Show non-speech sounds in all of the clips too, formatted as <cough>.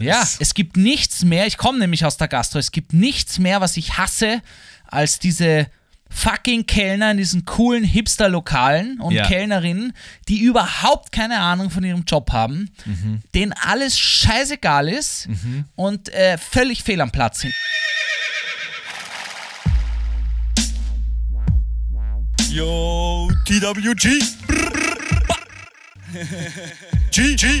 Ja, es gibt nichts mehr, ich komme nämlich aus der Gastro, es gibt nichts mehr, was ich hasse, als diese fucking Kellner in diesen coolen Hipster-Lokalen und Ja. Kellnerinnen, die überhaupt keine Ahnung von ihrem Job haben, denen alles scheißegal ist und äh, völlig fehl am Platz sind. Yo, TWG. G, G.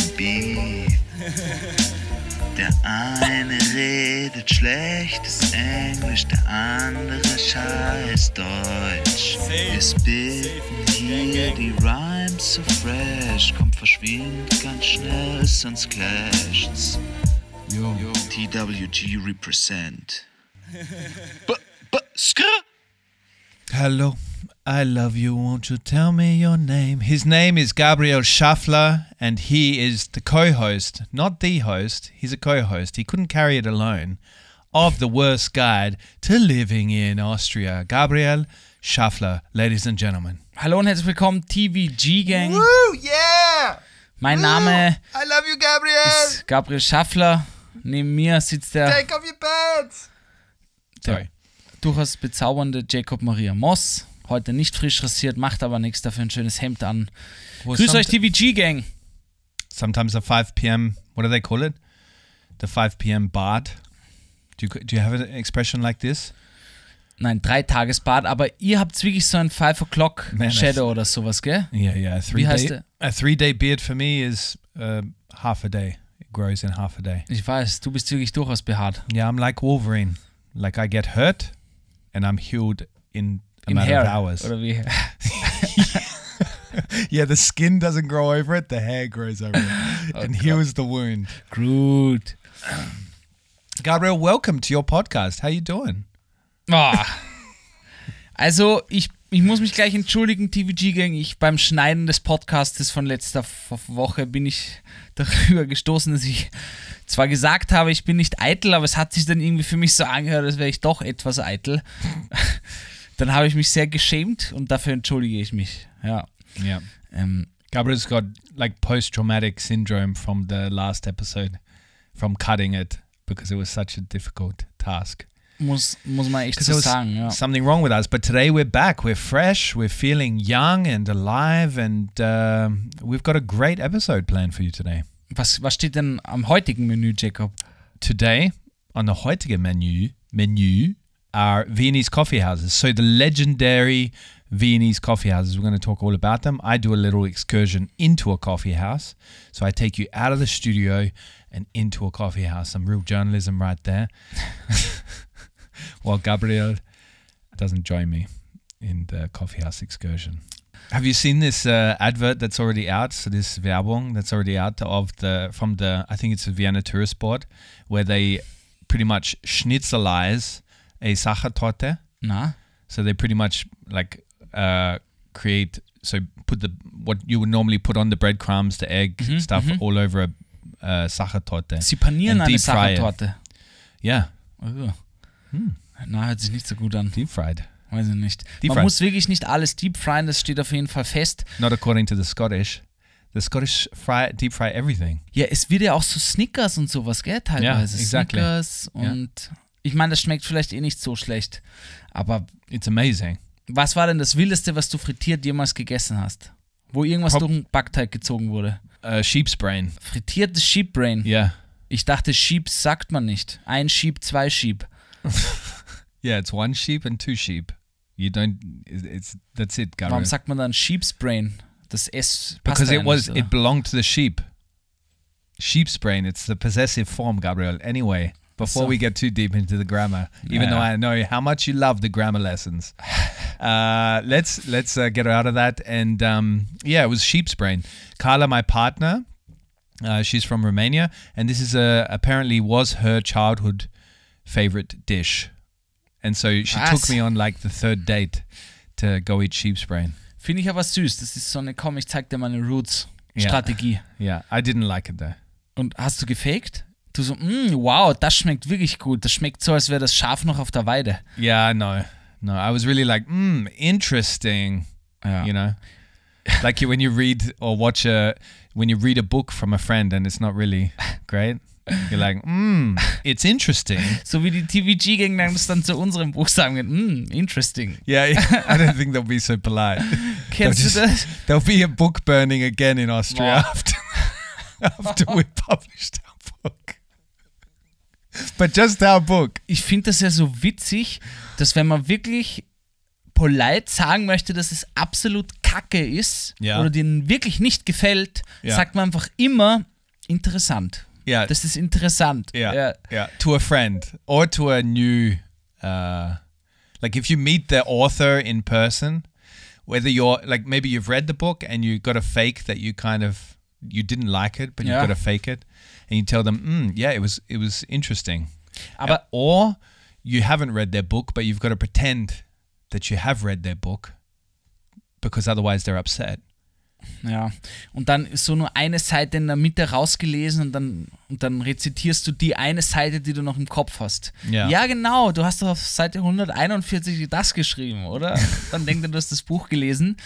Der eine redet schlechtes Englisch, der andere scheiß Deutsch. Wir spitten hier die Rhymes so fresh, kommt verschwind ganz schnell, sonst clasht's. Yo. TWG represent. <laughs> B b skr. Hello, I love you. Won't you tell me your name? His name is Gabriel Schaffler, and he is the co host, not the host. He's a co host. He couldn't carry it alone of the worst guide to living in Austria. Gabriel Schaffler, ladies and gentlemen. Hallo und herzlich willkommen, TVG Gang. Woo, yeah! Mein Name I love you, Gabriel! ist Gabriel Schaffler. Neben mir sitzt der Take off your pants! Sorry. durchaus bezaubernde Jacob Maria Moss. Heute nicht frisch rasiert, macht aber nichts, dafür ein schönes Hemd an. Well, Grüß euch, TVG Gang. sometimes a 5 p.m. What do they call it? The 5 p.m. bard. Do you, do you have an expression like this? Nein, drei Tagesbad, aber ihr habt wirklich so ein 5 O'Clock Shadow oder sowas, gell? Yeah, yeah. A three heißt day a three day beard for me is uh, half a day. It grows in half a day. Ich weiß, du bist wirklich durchaus behaart. Yeah, I'm like Wolverine. Like I get hurt, and I'm healed in a Im matter Hair. of hours. <laughs> Oder wie? yeah, the skin doesn't grow over it; the hair grows over it <laughs> and heals the wound. Gut. <clears throat> Gabriel, welcome to your podcast. How you doing? Ah. Also, ich, ich muss mich gleich entschuldigen, TVG Gang. Ich beim Schneiden des Podcastes von letzter Woche bin ich <laughs> darüber gestoßen, dass ich zwar gesagt habe, ich bin nicht eitel, aber es hat sich dann irgendwie für mich so angehört, als wäre ich doch etwas eitel. Dann habe ich mich sehr geschämt und dafür entschuldige ich mich. Ja. Yeah. Ähm, Gabriel's got like post traumatic syndrome from the last episode, from cutting it because it was such a difficult task. muss, muss man echt so sagen, ja. something wrong with us. But today we're back. We're fresh. We're feeling young and alive, and um we've got a great episode planned for you today. Was, was steht denn am heutigen Menü, Jacob? Today on the heutige menu menu are Viennese coffee houses. So the legendary Viennese coffee houses. We're going to talk all about them. I do a little excursion into a coffee house. So I take you out of the studio and into a coffee house. Some real journalism right there. <laughs> While Gabriel doesn't join me in the coffee house excursion. Have you seen this uh, advert that's already out? So this Werbung that's already out of the from the I think it's a Vienna Tourist Board where they pretty much schnitzelize a Sachertorte. Na? So they pretty much like uh, create so put the what you would normally put on the breadcrumbs, the egg stuff all over a uh, Sachertorte. Sie panieren eine. Sachertorte. Yeah, Oh. Na, hört sich nicht so gut an. deep fried. Weiß ich nicht. Deep Man fried. muss wirklich nicht alles deep fryen, das steht auf jeden Fall fest. Not according to the Scottish. The Scottish fry deep fry everything. Ja, es wird ja auch so Snickers und sowas, gell, teilweise. exactly. Snickers und ich meine, das schmeckt vielleicht eh nicht so schlecht. Aber It's amazing. was war denn das Wildeste, was du frittiert jemals gegessen hast? Wo irgendwas Prob- durch den Backteig gezogen wurde? Uh, sheep's brain. Frittiertes Sheepbrain. Yeah. Ich dachte, Sheeps sagt man nicht. Ein Sheep, zwei Sheep. <laughs> Yeah, it's one sheep and two sheep. You don't. It's, that's it, Gabriel. Warum sagt man dann Sheep's Brain? Das S passt because it ja was nicht, it belonged to the sheep. Sheep's brain. It's the possessive form, Gabriel. Anyway, before So- we get too deep into the grammar, even though I know how much you love the grammar lessons, <laughs> uh, let's let's uh, get out of that. And um, yeah, it was sheep's brain. Carla, my partner, Uh, she's from Romania, and this is a apparently was her childhood favorite dish, and so she Was? took me on like the third date to go eat sheep's brain. Finde ich aber süß. Das ist so eine, komm, ich zeig dir meine Roots-Strategie. Yeah, I didn't like it though. Und hast du gefaked? Du so, mm, wow, das schmeckt wirklich gut. Das schmeckt so, als wäre das Schaf noch auf der Weide. Yeah, no, no. I was really like, mm, interesting. Ja. You know, like you, when you read or watch a when you read a book from a friend and it's not really great. You're like, mm, it's interesting. <laughs> So wie die TVG-Gänger das dann zu unserem Buch sagen, mm, interesting. Yeah, yeah. I don't think they'll be so polite. <laughs> Kennst They'll du das? There'll be a book burning again in Austria after, <laughs> after we published our book. But just our book. Ich finde das ja so witzig, dass wenn man wirklich polite sagen möchte, dass es absolut kacke ist Ja. oder denen wirklich nicht gefällt, Ja. sagt man einfach immer interessant. Yeah, Das ist interessant. yeah, Ja. yeah. To a friend or to a new, uh, like if you meet the author in person, whether you're like maybe you've read the book and you got to fake that you kind of you didn't like it, but Yeah. you've got to fake it, and you tell them, mm, yeah, it was it was interesting. Aber or you haven't read their book, but you've got to pretend that you have read their book because otherwise they're upset. Ja, und dann ist so nur eine Seite in der Mitte rausgelesen und dann, und dann rezitierst du die eine Seite, die du noch im Kopf hast. Ja. ja genau, du hast doch auf Seite 141 das geschrieben, oder? <laughs> dann denkt er, du hast das Buch gelesen.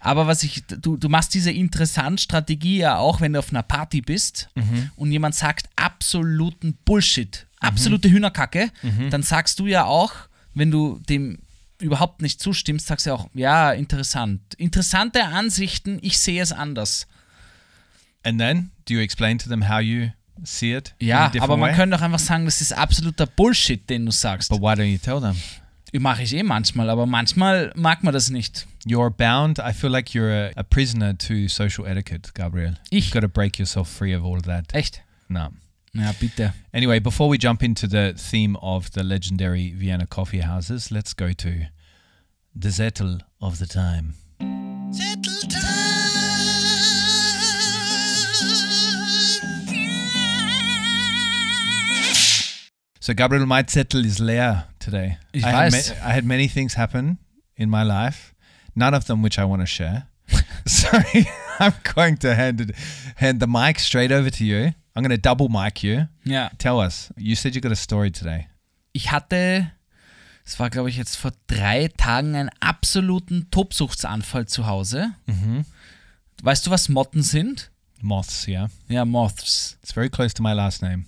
Aber was ich, du, du machst diese interessant Strategie ja auch, wenn du auf einer Party bist und jemand sagt absoluten Bullshit, absolute Hühnerkacke, dann sagst du ja auch, wenn du dem überhaupt nicht zustimmst, sagst du ja auch, ja, interessant. Interessante Ansichten, ich sehe es anders. And then do you explain to them how you see it? Ja, aber man way? könnte doch einfach sagen, das ist absoluter Bullshit, den du sagst. But why don't you tell them? Mache ich eh manchmal, aber manchmal mag man das nicht. You're bound. I feel like you're a, a prisoner to social etiquette, Gabriel. Ich? You've got to break yourself free of all of that. Echt? No. Ja, bitte. Anyway, before we jump into the theme of the legendary Vienna coffee houses, let's go to the Zettel of the time. So, Gabriel, my Zettel is leer today. Ich I had, weiß. I had many things happen in my life, none of them which I want to share. <laughs> Sorry, <laughs> I'm going to hand it, hand the mic straight over to you. I'm going to double mic you. Ja. Tell us. You said you got a story today. Ich hatte, es war glaube ich jetzt vor drei Tagen, einen absoluten Tobsuchtsanfall zu Hause. Weißt du, was Motten sind? Moths, yeah. Ja, Moths. It's very close to my last name.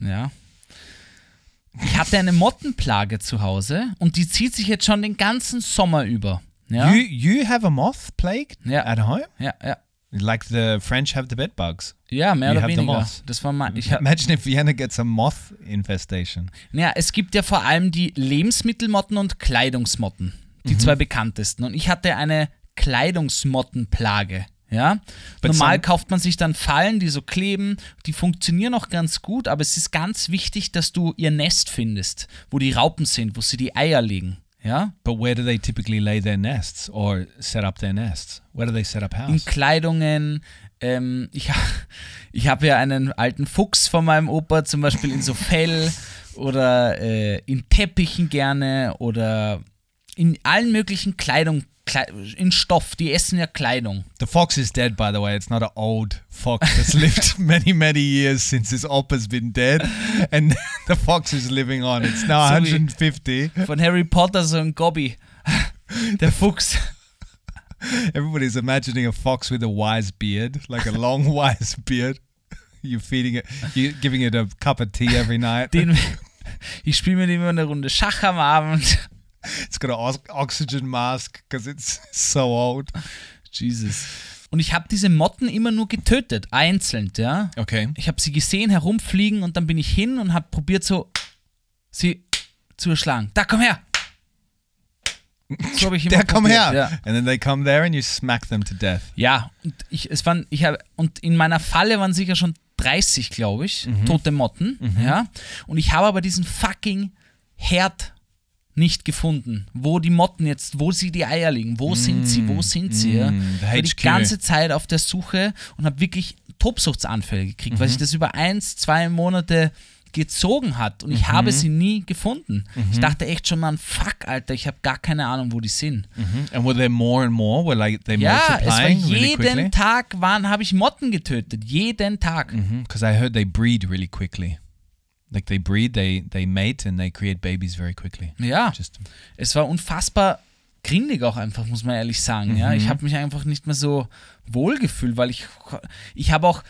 Ja. Ich hatte eine Mottenplage zu Hause und die zieht sich jetzt schon den ganzen Sommer über. Ja, You you have a moth plague Yeah. at home? ja, ja. Like the French have the bed bugs. Ja, mehr You oder weniger. Das war mal, ich Imagine if Vienna gets a moth infestation. ja, es gibt ja vor allem die Lebensmittelmotten und Kleidungsmotten, Mhm. die zwei bekanntesten. Und ich hatte eine Kleidungsmottenplage. Ja, But normal some- kauft man sich dann Fallen, die so kleben, die funktionieren auch ganz gut, aber es ist ganz wichtig, dass du ihr Nest findest, wo die Raupen sind, wo sie die Eier legen. Ja, But where do they typically lay their nests or set up their nests? Where do they set up in house? Kleidungen. Ähm, ich <laughs> ich habe ja einen alten Fuchs von meinem Opa, zum Beispiel in so Fell oder äh, in Teppichen gerne oder in allen möglichen Kleidung, Klei in Stoff. Die essen ja Kleidung. The fox is dead, by the way. It's not an old fox that's lived <laughs> many, many years since his oppa's been dead, and <laughs> the fox is living on. It's now So we- 150. Von Harry Potter so ein Gobby. <laughs> Der Fuchs. Everybody's imagining a fox with a wise beard, like a long wise beard. You're feeding it, you're giving it a cup of tea every night. Den, ich spiele mit ihm immer eine Runde Schach am Abend. It's got an ox- oxygen mask because it's so old. Jesus. Und ich habe diese Motten immer nur getötet, einzeln, ja. Okay. Ich habe sie gesehen herumfliegen und dann bin ich hin und habe probiert so sie zu erschlagen. Da komm her. So habe ich <laughs> immer come probiert, here. Ja. And then they come there and you smack them to death. ja, und ich es waren ich habe und in meiner Falle waren sicher schon 30, glaube ich, Mhm. tote Motten, ja. Und ich habe aber diesen fucking Herd nicht gefunden, wo die Motten jetzt, wo sie die Eier liegen, wo sind sie, wo sind sie, ja. mm, the Ich war die ganze Zeit auf der Suche und habe wirklich Tobsuchtsanfälle gekriegt, weil sich das über eins, zwei Monate gezogen hat und ich Mhm. habe sie nie gefunden. Ich dachte echt schon, man, fuck, Alter, ich habe gar keine Ahnung, wo die sind. And were there more and more? Were like they Ja, es war really jeden quickly? Tag waren, habe ich Motten getötet. Jeden Tag. Because I heard they breed really quickly. Like they breed, they they mate, and they create babies very quickly. Ja, Just es war unfassbar grindig auch einfach, muss man ehrlich sagen. Ja, Mhm. ich habe mich einfach nicht mehr so wohl gefühlt, weil ich, ich habe auch,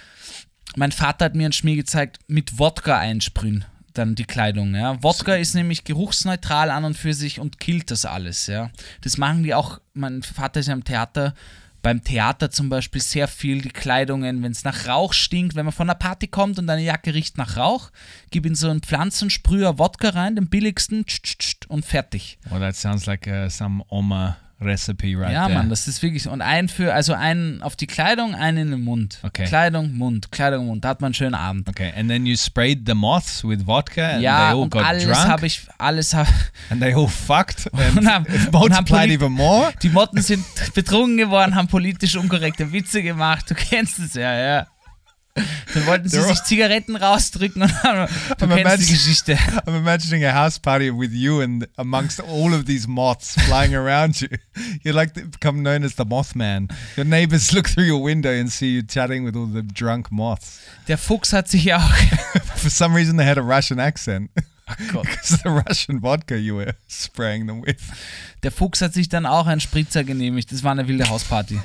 mein Vater hat mir einen Schmier gezeigt, mit Wodka einsprühen dann die Kleidung. Ja. Wodka ist nämlich geruchsneutral an und für sich und killt das alles. Ja. Das machen die auch, mein Vater ist ja im Theater, beim Theater zum Beispiel sehr viel die Kleidungen, wenn es nach Rauch stinkt, wenn man von einer Party kommt und deine Jacke riecht nach Rauch, gib in so einen Pflanzensprüher Wodka rein, den billigsten, tsch, tsch, tsch, und fertig. well, that sounds like uh, some Oma recipe right ja, there. Mann, das ist wirklich. Und ein für, also einen auf die Kleidung, einen in den Mund. Okay. Kleidung, Mund, Kleidung, Mund. Da hat man einen schönen Abend. okay, and then you sprayed the moths with vodka, and they ja, all und got alles drunk, habe ich, alles habe. <laughs> and they all fucked, and Und haben- und haben poli- even more. Die Motten sind betrunken geworden, haben politisch unkorrekte Witze gemacht. Du kennst es ja, ja. Dann wollten sie sich Zigaretten rausdrücken und haben, <laughs> du Aber kennst die Geschichte. <laughs> I'm imagining a house party with you and amongst all of these moths flying around you. You're like become known as the Mothman. Your neighbors look through your window and see you chatting with all the drunk moths. Der Fuchs hat sich auch. <laughs> For some reason, they had a Russian accent because the Russian vodka you were spraying them with. Der Fuchs hat sich dann auch einen Spritzer genehmigt. Das war eine wilde Hausparty.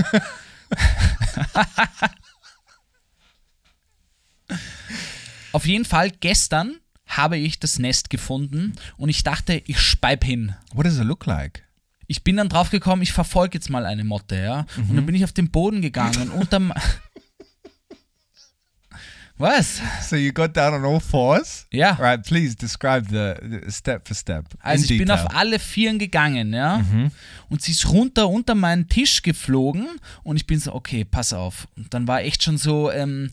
Auf jeden Fall, gestern habe ich das Nest gefunden und ich dachte, ich speib hin. What does it look like? Ich bin dann drauf gekommen, ich verfolge jetzt mal eine Motte, ja. Und dann bin ich auf den Boden gegangen und unterm. <laughs> Was? So you got down on all fours? Ja. Right, please describe the, the step for step. Also ich bin detail. auf alle Vieren gegangen, ja. Und sie ist runter unter meinen Tisch geflogen und ich bin so, okay, pass auf. Und dann war echt schon so ähm,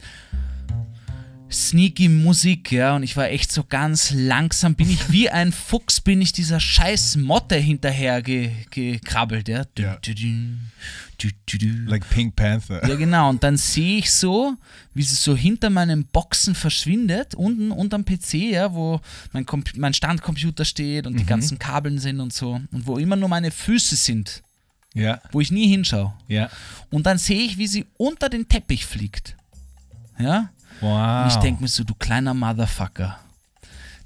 sneaky Musik, ja. Und ich war echt so ganz langsam, bin ich wie ein <laughs> Fuchs, bin ich dieser scheiß Motte hinterher ge gekrabbelt, ja. Ja. like Pink Panther. Ja, genau. Und dann sehe ich so, wie sie so hinter meinen Boxen verschwindet, unten unterm PC, ja, wo mein, mein Standcomputer steht und die ganzen Kabeln sind und so. Und wo immer nur meine Füße sind, Yeah, wo ich nie hinschaue. yeah. Und dann sehe ich, wie sie unter den Teppich fliegt. Ja? Wow. Und ich denke mir so, du kleiner Motherfucker.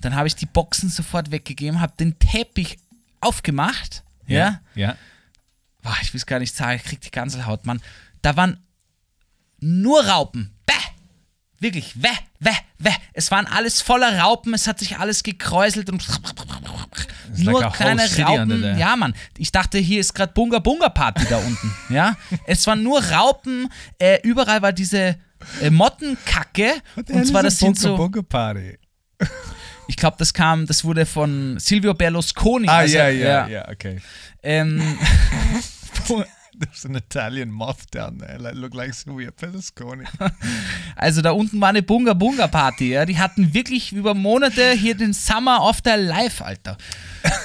Dann habe ich die Boxen sofort weggegeben, habe den Teppich aufgemacht. Ja? Yeah. Boah, ich will es gar nicht sagen, ich krieg die Ganselhaut, Mann. Da waren nur Raupen. Wirklich, weh, weh, weh. Es waren alles voller Raupen, es hat sich alles gekräuselt und nur like kleine Raupen. Ja, Mann. Ich dachte, hier ist gerade Bunga Bunga Party da unten. <laughs> Ja, es waren nur Raupen. Äh, überall war diese äh, Mottenkacke. Und zwar, das sind so. Bunga Party. Ich glaube, das kam, das wurde von Silvio Berlusconi. Ah, also, yeah, yeah, yeah. Okay. Ähm, <laughs> <laughs> <laughs> There's an Italian moth down there. Like, look like Silvia Berlusconi. <laughs> Also da unten war eine Bunga Bunga Party, ja. Die hatten wirklich über Monate hier den Summer of their Life, Alter.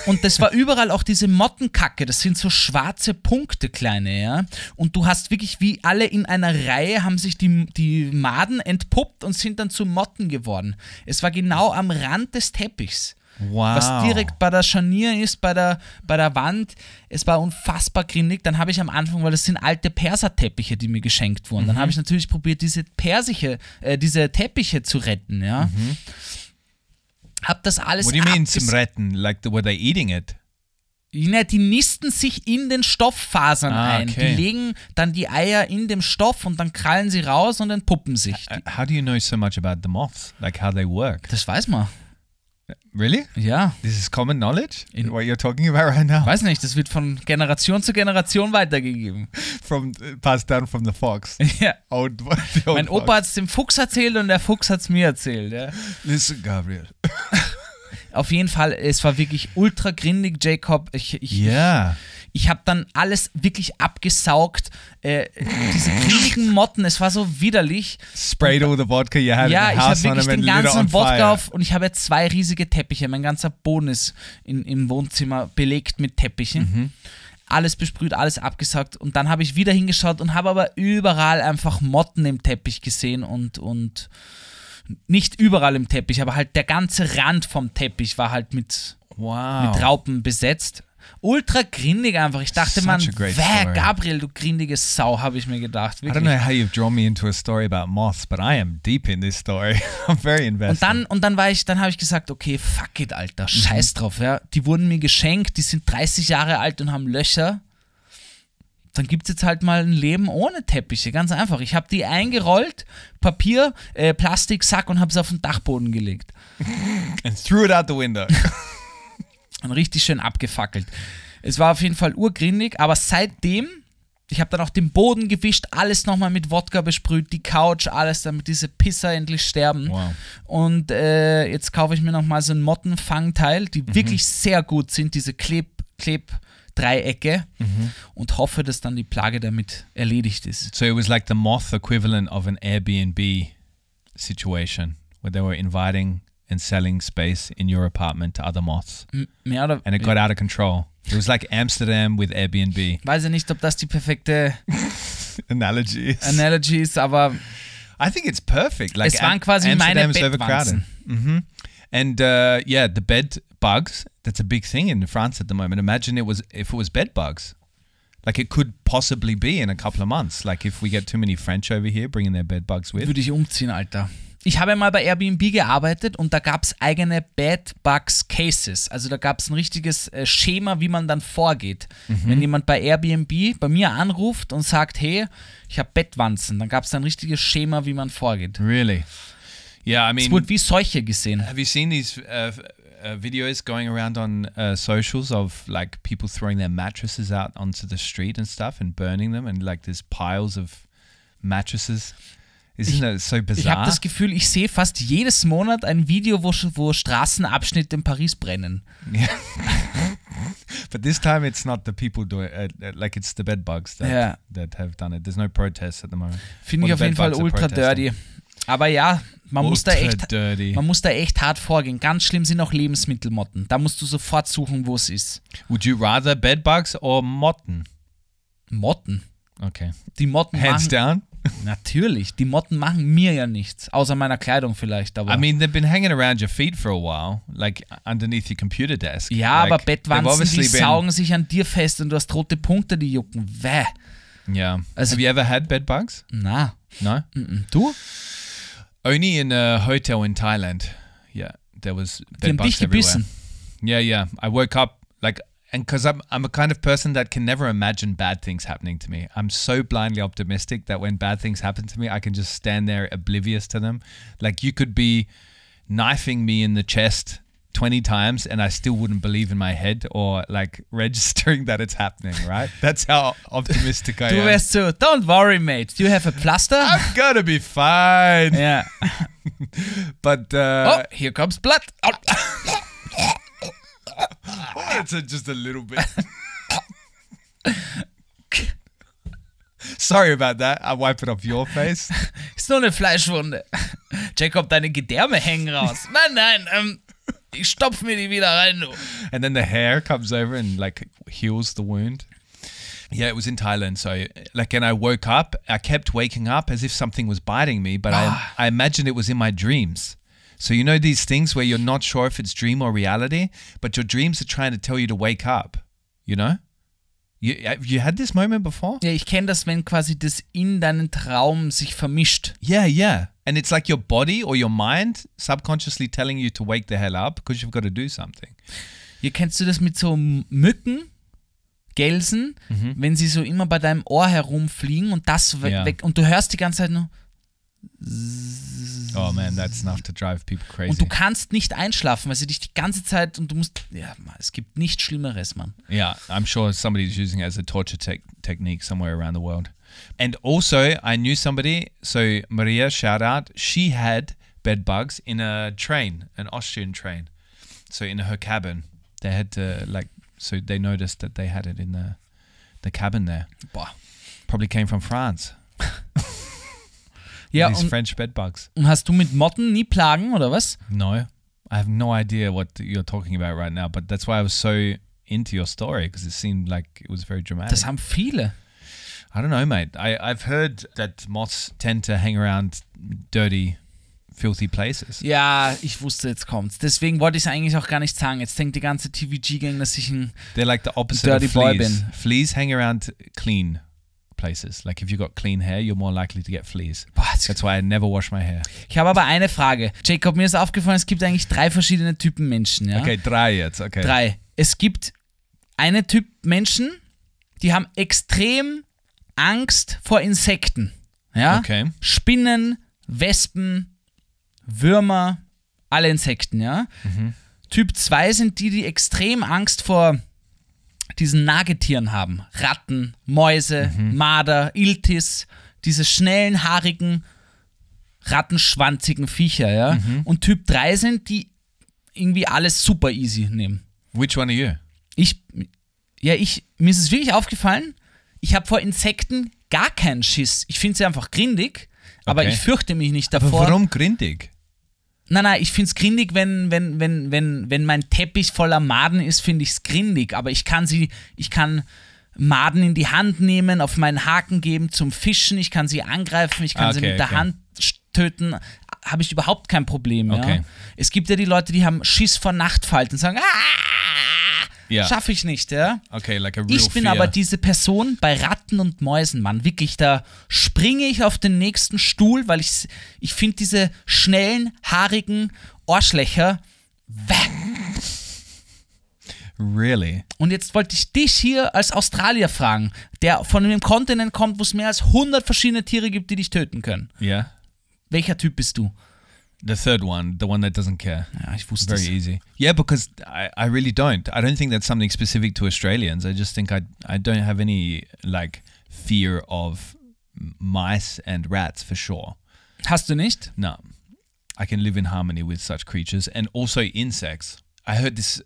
Und das war überall auch diese Mottenkacke. Das sind so schwarze Punkte, kleine, ja. Und du hast wirklich wie alle in einer Reihe haben sich die, die Maden entpuppt und sind dann zu Motten geworden. Es war genau am Rand des Teppichs. Wow. Was direkt bei der Scharnier ist, bei der, bei der Wand. Es war unfassbar grindig. Dann habe ich am Anfang, weil das sind alte Perserteppiche, die mir geschenkt wurden, Mhm. dann habe ich natürlich probiert, diese Persiche, äh, diese Teppiche zu retten, ja. Hab das alles Mhm. What do you mean zum Retten? Like, the, were they eating it? Die nisten sich in den Stofffasern Ah, ein. okay. Die legen dann die Eier in dem Stoff und dann krallen sie raus und entpuppen sich. How do you know so much about the moths? Like, how they work? Das weiß man. Really? Ja. This is common knowledge? In- what you're talking about right now? Weiß nicht, das wird von Generation zu Generation weitergegeben. From passed down from the fox. <laughs> Ja. Old, the old Mein. Opa hat es dem Fuchs erzählt und der Fuchs hat es mir erzählt. Ja. Listen, Gabriel. <laughs> Auf jeden Fall, es war wirklich ultra grindig, Jacob. Ich, ich, Yeah. ich habe dann alles wirklich abgesaugt. Äh, diese grindigen Motten, es war so widerlich. Sprayed all the vodka you had Ja, ich habe wirklich den ganzen Wodka auf und ich habe jetzt zwei riesige Teppiche. Mein ganzer Boden ist in, im Wohnzimmer belegt mit Teppichen. Mhm. alles besprüht, alles abgesaugt und dann habe ich wieder hingeschaut und habe aber überall einfach Motten im Teppich gesehen und, und nicht überall im Teppich, aber halt der ganze Rand vom Teppich war halt mit, Wow. mit Raupen besetzt. Ultra grindig einfach. Ich dachte, Such man, wer. Gabriel, du grindige Sau, habe ich mir gedacht. I don't Wirklich. know how you've drawn me into a story about moths, but I am deep in this story. <laughs> I'm very invested. Und dann, und dann war ich, dann habe ich gesagt, okay, fuck it, Alter, Mhm. scheiß drauf, ja. Die wurden mir geschenkt, die sind 30 Jahre alt und haben Löcher. Dann gibt es jetzt halt mal ein Leben ohne Teppiche, ganz einfach. Ich habe die eingerollt, Papier, äh, Plastik, Sack und habe sie auf den Dachboden gelegt. <laughs> and threw it out the window. <laughs> Und richtig schön abgefackelt. Es war auf jeden Fall urgrindig, aber seitdem, ich habe dann auch den Boden gewischt, alles nochmal mit Wodka besprüht, die Couch, alles, damit diese Pisser endlich sterben. Wow. Und äh, jetzt kaufe ich mir nochmal so ein Mottenfangteil, die Mhm. wirklich sehr gut sind, diese Kleb, Klebdreiecke. Mhm. Und hoffe, dass dann die Plage damit erledigt ist. So it was like the moth equivalent of an Airbnb situation where they were inviting and selling space in your apartment to other moths. M mehr oder And it got out of control. It was like Amsterdam with Airbnb <laughs> Weiß ich nicht, ob das die perfekte <laughs> analogies. Analogy ist, aber I think it's perfect. Like Es waren Am- quasi meine Amsterdam's overcrowded. hmm And uh, yeah, the bed bugs. That's a big thing in France at the moment. Imagine it was if it was bed bugs. Like it could possibly be in a couple of months. Like if we get too many French over here bringing their bed bugs with. würde ich umziehen, Alter. Ich habe mal bei Airbnb gearbeitet und da gab es eigene Bed Bugs Cases. Also da gab es ein richtiges äh, Schema, wie man dann vorgeht. Wenn jemand bei Airbnb bei mir anruft und sagt, hey, ich habe Bettwanzen, dann gab es ein richtiges Schema, wie man vorgeht. Really? Yeah, I Es mean, wurde wie Seuche gesehen. have you seen these uh, uh, videos going around on uh, socials of like people throwing their mattresses out onto the street and stuff and burning them and like there's piles of mattresses? Isn't that so Ich habe das Gefühl, ich sehe fast jedes Monat ein Video, wo, wo Straßenabschnitte in Paris brennen. <laughs> But this time it's not the people doing it, uh, uh, like it's the bed bugs that, Yeah. that have done it. There's no protests at the moment. Finde ich auf jeden Fall bedbugs ultra dirty. Aber ja, man muss, da echt, dirty. man muss da echt hart vorgehen. Ganz schlimm sind auch Lebensmittelmotten. Da musst du sofort suchen, wo es ist. Would you rather bed bugs or motten? Motten. Okay. Die Motten Hands machen, down. Natürlich, die Motten machen mir ja nichts. Außer meiner Kleidung vielleicht. Aber I mean, they've been hanging around your feet for a while, like underneath your computer desk. ja, like, aber Bettwanzen, die saugen sich an dir fest und du hast rote Punkte, die jucken. Wäh. Yeah. Also- have you ever had bed bugs? Na, No. mm-mm. du? Only in a hotel in Thailand. Yeah, there was Die bed haben bugs dich gebissen. everywhere. Yeah, yeah. I woke up like, and because I'm I'm a kind of person that can never imagine bad things happening to me. I'm so blindly optimistic that when bad things happen to me, I can just stand there oblivious to them. Like you could be knifing me in the chest. 20 times and I still wouldn't believe in my head or like <laughs> registering that it's happening, right? That's how optimistic I <laughs> Du am. wärst so, don't worry, mate. Do you have a plaster? <laughs> I'm gonna be fine. Yeah. But Oh, uh, here comes blood. Oh. It's a, just a little bit. Sorry about that. I wipe it off your face. Ist nur eine Fleischwunde. Jacob, deine Gedärme hängen raus. Nein, nein, ähm, ich stopf mir die wieder rein, du. And then the hair comes over and like heals the wound. Yeah, it was in Thailand. So, like, and I woke up, I kept waking up as if something was biting me, but I, ah. I imagined it was in my dreams. So, you know, these things where you're not sure if it's dream or reality, but your dreams are trying to tell you to wake up, you know? You, you had this moment before? Ja, ich kenne das, wenn quasi das in deinen Traum sich vermischt. Yeah, yeah. And it's like your body or your mind subconsciously telling you to wake the hell up because you've got to do something. Hier kennst du das mit so Mücken, Gelsen, Mhm. wenn sie so immer bei deinem Ohr herumfliegen und das Ja. weg und du hörst die ganze Zeit nur Oh man, that's enough to drive people crazy. und du kannst nicht einschlafen, weil sie dich die ganze Zeit und du musst ja, es gibt nichts Schlimmeres, Mann. yeah, I'm sure somebody's using it as a torture tech technique somewhere around the world. And also, I knew somebody, so Maria, shout out, she had bed bugs in a train, an Austrian train. So in her cabin, they had to like, so they noticed that they had it in the the cabin there. Boah. Probably came from France. <laughs> Ja, these und, French bed bugs. und hast du mit Motten nie Plagen oder was? No, I have no idea what you're talking about right now. But that's why I was so into your story because it seemed like it was very dramatic. Das haben viele. I don't know, mate. I, I've heard that moths tend to hang around dirty, filthy places. Ja, ich wusste, jetzt kommt's. Deswegen wollte ich es eigentlich auch gar nicht sagen. Jetzt denkt die ganze TVG-Gang, dass ich ein. They're like the opposite Dirty of boy fleas. bin. Fleas hang around clean places. Like if you've got clean hair, you're more likely to get fleas. That's why I never wash my hair. Ich habe aber eine Frage. Jacob, mir ist aufgefallen, es gibt eigentlich drei verschiedene Typen Menschen. Ja? Okay, drei jetzt. Okay. Drei. Es gibt eine Typ Menschen, die haben extrem Angst vor Insekten. Ja? Okay. Spinnen, Wespen, Würmer, alle Insekten, ja. Typ 2 sind die, die extrem Angst vor diesen Nagetieren haben. Ratten, Mäuse, Marder, Iltis, diese schnellen, haarigen, rattenschwanzigen Viecher, ja. Und Typ 3 sind die irgendwie alles super easy nehmen. Which one are you? Ich, ja, ich, mir ist es wirklich aufgefallen, ich habe vor Insekten gar keinen Schiss. Ich finde sie einfach grindig, aber Okay. ich fürchte mich nicht Aber davor. warum grindig? Nein, nein, ich finde es grindig, wenn, wenn, wenn, wenn, wenn mein Teppich voller Maden ist, finde ich es grindig. Aber ich kann sie, ich kann Maden in die Hand nehmen, auf meinen Haken geben zum Fischen, ich kann sie angreifen, ich kann Ah, sie okay, mit der okay. Hand töten. Habe ich überhaupt kein Problem. Ja? Okay. Es gibt ja die Leute, die haben Schiss vor Nachtfalten und sagen, ah, Ja. schaffe ich nicht, ja. Okay, like a real Ich bin fear. aber diese Person bei Ratten und Mäusen, Mann. Wirklich, da springe ich auf den nächsten Stuhl, weil ich, ich finde diese schnellen, haarigen Arschlöcher. Wäh. Really? Und jetzt wollte ich dich hier als Australier fragen, der von einem Kontinent kommt, wo es mehr als 100 verschiedene Tiere gibt, die dich töten können. Yeah. Welcher Typ bist du? The third one, the one that doesn't care. Ich Very easy. Yeah, because I, I really don't. I don't think that's something specific to Australians. I just think I I don't have any like fear of mice and rats for sure. Hast du nicht? No. I can live in harmony with such creatures and also insects. I heard this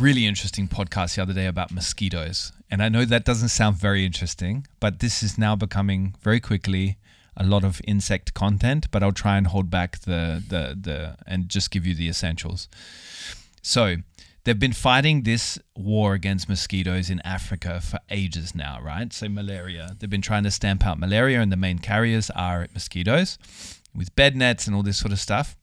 really interesting podcast the other day about mosquitoes. And I know that doesn't sound very interesting, but this is now becoming very quickly a lot of insect content, but I'll try and hold back the the the and just give you the essentials. So, they've been fighting this war against mosquitoes in Africa for ages now, right? So, malaria. They've been trying to stamp out malaria, and the main carriers are mosquitoes with bed nets and all this sort of stuff.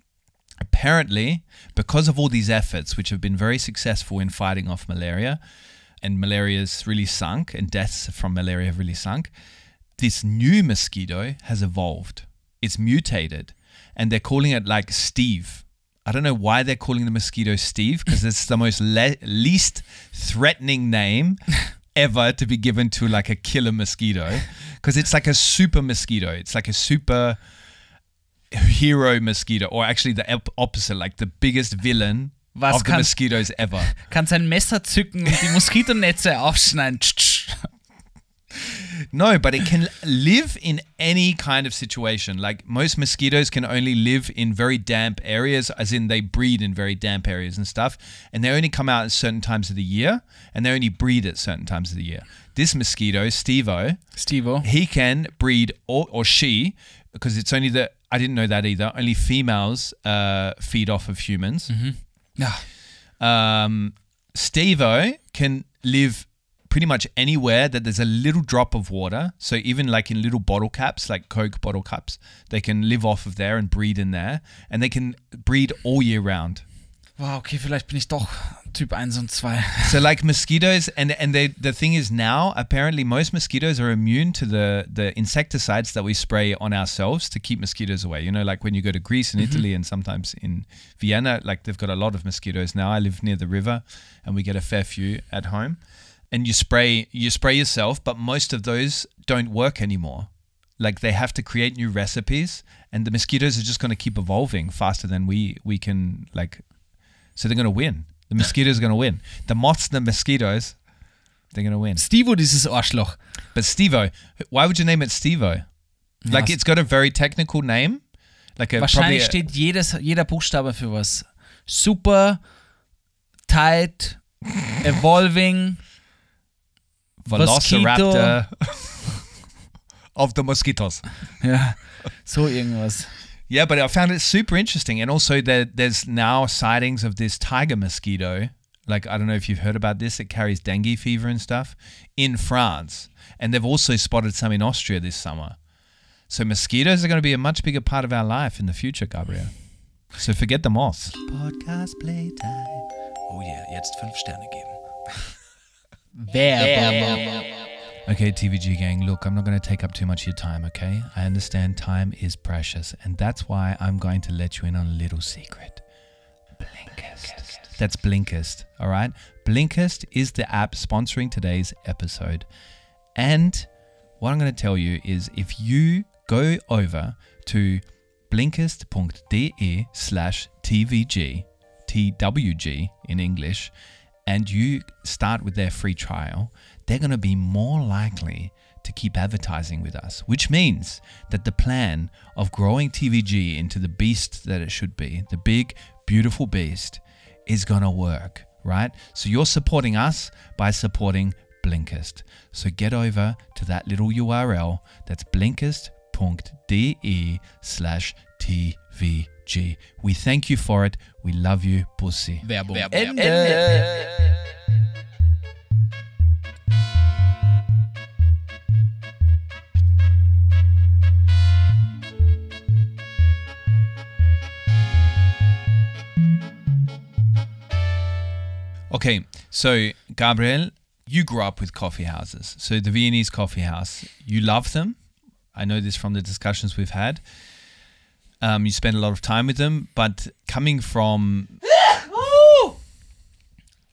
Apparently, because of all these efforts, which have been very successful in fighting off malaria, and malaria's really sunk, and deaths from malaria have really sunk, this new mosquito has evolved. It's mutated, and they're calling it like Steve. I don't know why they're calling the mosquito Steve because it's the most le- least threatening name <laughs> ever to be given to like a killer mosquito because it's like a super mosquito. It's like a super hero mosquito, or actually the op- opposite, like the biggest villain Was of the mosquitoes ever. <laughs> Kannst ein Messer zücken und die Moskitonetze aufschneiden. No, but it can live in any kind of situation. Like most mosquitoes can only live in very damp areas, as in they breed in very damp areas and stuff. And they only come out at certain times of the year, and they only breed at certain times of the year. This mosquito, Stevo, Stevo. he can breed or, or she because it's only the I didn't know that either. Only females uh, feed off of humans. Ja. Um, Stevo can live pretty much anywhere that there's a little drop of water. So even like in little bottle caps, like Coke bottle caps, they can live off of there and breed in there, and they can breed all year round. Wow, okay, vielleicht bin ich doch Typ 1 und 2. <laughs> So like mosquitoes, and and they the thing is now apparently most mosquitoes are immune to the the insecticides that we spray on ourselves to keep mosquitoes away. You know, like when you go to Greece and mm-hmm. Italy, and sometimes in Vienna, like they've got a lot of mosquitoes now. I live near the river, and we get a fair few at home. And you spray you spray yourself, but most of those don't work anymore. Like they have to create new recipes, and the mosquitoes are just going to keep evolving faster than we we can like so they're going to win. The mosquitoes are going to win. The moths and the mosquitoes, they're going to win. Stevo, dieses Arschloch. But Stevo, why would you name it Stevo? Like Ja, it's got a very technical name. Like a Wahrscheinlich steht jedes, jeder Buchstabe für was. Super, tight, <laughs> evolving. Velociraptor of the mosquitoes. Ja, so irgendwas. Yeah, but I found it super interesting, and also there, there's now sightings of this tiger mosquito, like I don't know if you've heard about this, it carries dengue fever and stuff in France. And they've also spotted some in Austria this summer. So mosquitoes are going to be a much bigger part of our life in the future, Gabriel. So forget the moths. Podcast playtime. Oh yeah, jetzt fünf Sterne geben. <laughs> Werbung. Okay, TVG gang, look, I'm not going to take up too much of your time, okay? I understand time is precious, and that's why I'm going to let you in on a little secret. Blinkist. That's Blinkist, all right? Blinkist is the app sponsoring today's episode. And what I'm going to tell you is if you go over to blinkist.de slash TVG, TWG in English, and you start with their free trial, they're going to be more likely to keep advertising with us, which means that the plan of growing TVG into the beast that it should be, the big, beautiful beast, is going to work, right? So you're supporting us by supporting Blinkist. So get over to that little URL that's blinkist.de slash TVG. Gee, we thank you for it. We love you, pussy. Werbung. Ende. Okay, so Gabriel, you grew up with coffee houses. So the Viennese coffee house, you love them. I know this from the discussions we've had. Um, you spend a lot of time with them, but coming from,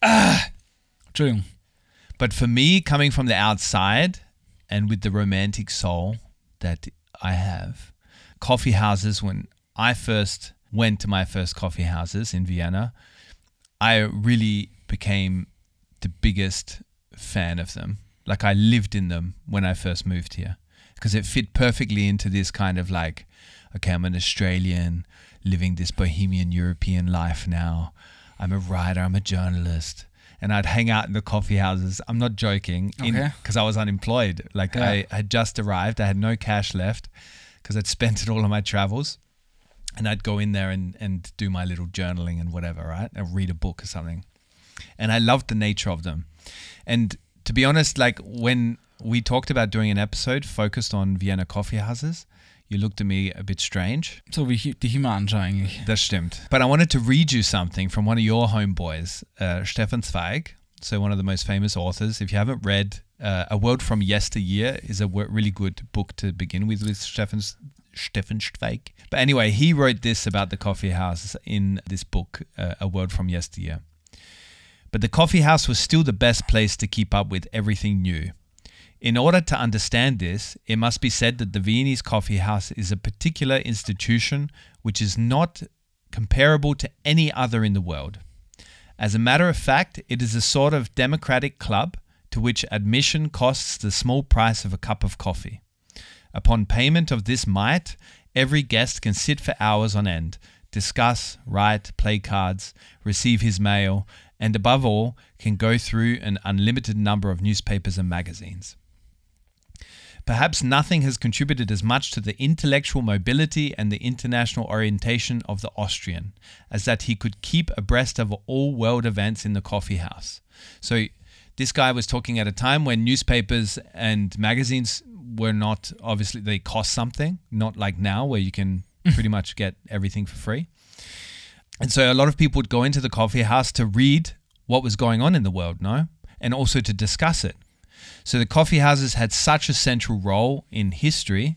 Entschuldigung. but for me, coming from the outside and with the romantic soul that I have, coffee houses, when I first went to my first coffee houses in Vienna, I really became the biggest fan of them. Like I lived in them when I first moved here because it fit perfectly into this kind of like, okay, I'm an Australian living this bohemian European life now. I'm a writer, I'm a journalist. And I'd hang out in the coffee houses. I'm not joking. Okay. Because I was unemployed. Like Yeah. I had just arrived. I had no cash left because I'd spent it all on my travels and I'd go in there and, and do my little journaling and whatever, right? I'd read a book or something. And I loved the nature of them. And to be honest, like when we talked about doing an episode focused on Vienna coffee houses, you looked at me a bit strange. So wie immer anschaue eigentlich. Das stimmt. But I wanted to read you something from one of your homeboys, uh, Stefan Zweig. So one of the most famous authors. If you haven't read uh, A World from Yesteryear is a really good book to begin with with Stefan Stefan Zweig. But anyway, he wrote this about the coffee house in this book, uh, A World from Yesteryear. But the coffee house was still the best place to keep up with everything new. In order to understand this, it must be said that the Viennese Coffee House is a particular institution which is not comparable to any other in the world. As a matter of fact, it is a sort of democratic club to which admission costs the small price of a cup of coffee. Upon payment of this mite, every guest can sit for hours on end, discuss, write, play cards, receive his mail, and above all, can go through an unlimited number of newspapers and magazines. Perhaps nothing has contributed as much to the intellectual mobility and the international orientation of the Austrian as that he could keep abreast of all world events in the coffee house. So, this guy was talking at a time when newspapers and magazines were not obviously, they cost something, not like now where you can <laughs> pretty much get everything for free. And so, a lot of people would go into the coffee house to read what was going on in the world, no? And also to discuss it. So the coffee houses had such a central role in history.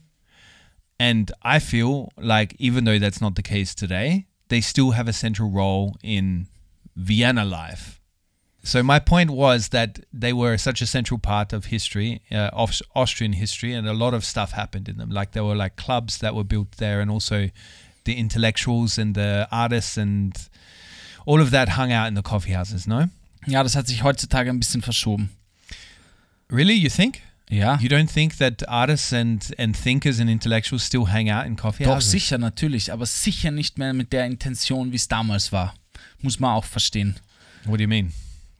And I feel like, even though that's not the case today, they still have a central role in Vienna life. So my point was that they were such a central part of history, uh, of Austrian history, and a lot of stuff happened in them. Like there were like clubs that were built there, and also the intellectuals and the artists and all of that hung out in the coffee houses. No, Ja, das hat sich heutzutage ein bisschen verschoben. Really, you think? Ja. You don't think that artists and, and thinkers and intellectuals still hang out in coffee Doch, houses? sicher, natürlich, aber sicher nicht mehr mit der Intention, wie es damals war. Muss man auch verstehen. What do you mean?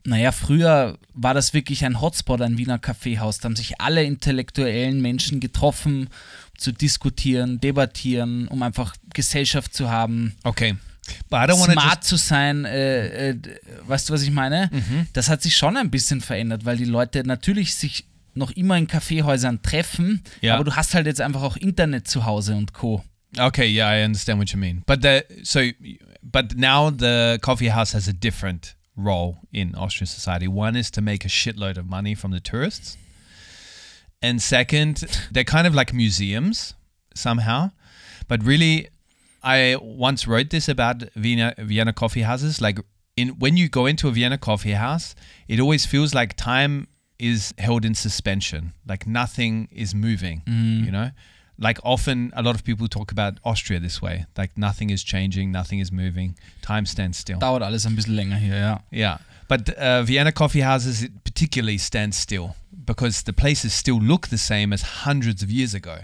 Naja, früher war das wirklich ein Hotspot, ein Wiener Kaffeehaus. Da haben sich alle intellektuellen Menschen getroffen, um zu diskutieren, debattieren, um einfach Gesellschaft zu haben. Okay, Smart zu sein, äh, äh, weißt du, was ich meine? Mhm. Das hat sich schon ein bisschen verändert, weil die Leute natürlich sich noch immer in Kaffeehäusern treffen, Ja. aber du hast halt jetzt einfach auch Internet zu Hause und Co. Okay, yeah, I understand what you mean. But the so but now the coffee house has a different role in Austrian society. One is to make a shitload of money from the tourists. And second, they're kind of like museums somehow. But really I once wrote this about Vienna Vienna coffee houses like in when you go into a Vienna coffee house, it always feels like time is held in suspension. Like nothing is moving, you know? Like often a lot of people talk about Austria this way. Like nothing is changing, nothing is moving, time stands still. Dauert alles ein bisschen länger hier, ja. Yeah, but uh, Vienna coffee houses it particularly stand still because the places still look the same as hundreds of years ago.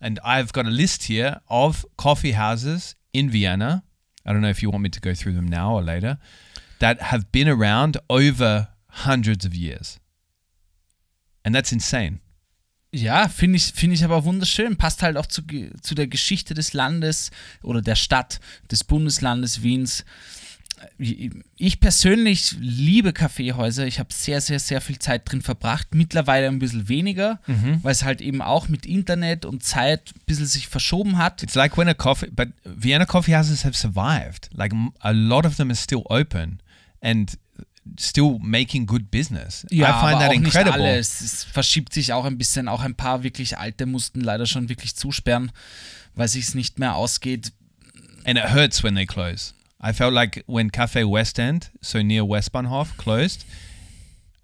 And I've got a list here of coffee houses in Vienna. I don't know if you want me to go through them now or later that have been around over hundreds of years. And that's insane. Ja, finde ich, finde ich aber wunderschön. Passt halt auch zu, zu der Geschichte des Landes oder der Stadt, des Bundeslandes Wiens. Ich persönlich liebe Kaffeehäuser. Ich habe sehr, sehr, sehr viel Zeit drin verbracht. Mittlerweile ein bisschen weniger, weil es halt eben auch mit Internet und Zeit ein bisschen sich verschoben hat. It's like when a coffee, but Vienna coffee houses have survived. Like a lot of them are still open and still making good business. Ja, I find aber that auch incredible. nicht alle. Es, es verschiebt sich auch ein bisschen. Auch ein paar wirklich alte mussten leider schon wirklich zusperren, weil sich es nicht mehr ausgeht. And it hurts when they close. I felt like when Cafe West End, so near Westbahnhof, closed,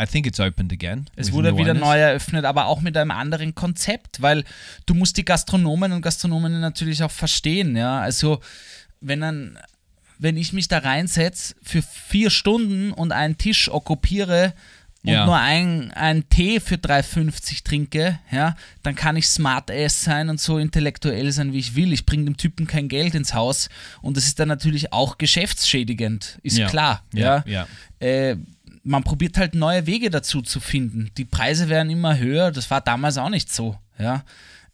I think it's opened again. Es wurde wieder neu eröffnet, aber auch mit einem anderen Konzept, weil du musst die Gastronomen und Gastronomen natürlich auch verstehen, ja. Also wenn dann, wenn ich mich da reinsetze für vier Stunden und einen Tisch okkupiere und Ja. nur ein, einen Tee für 3,50 trinke, ja, dann kann ich smart ass sein und so intellektuell sein, wie ich will. Ich bringe dem Typen kein Geld ins Haus und das ist dann natürlich auch geschäftsschädigend, ist Ja. klar, Ja, ja äh, man probiert halt neue Wege dazu zu finden. Die Preise werden immer höher, das war damals auch nicht so, ja.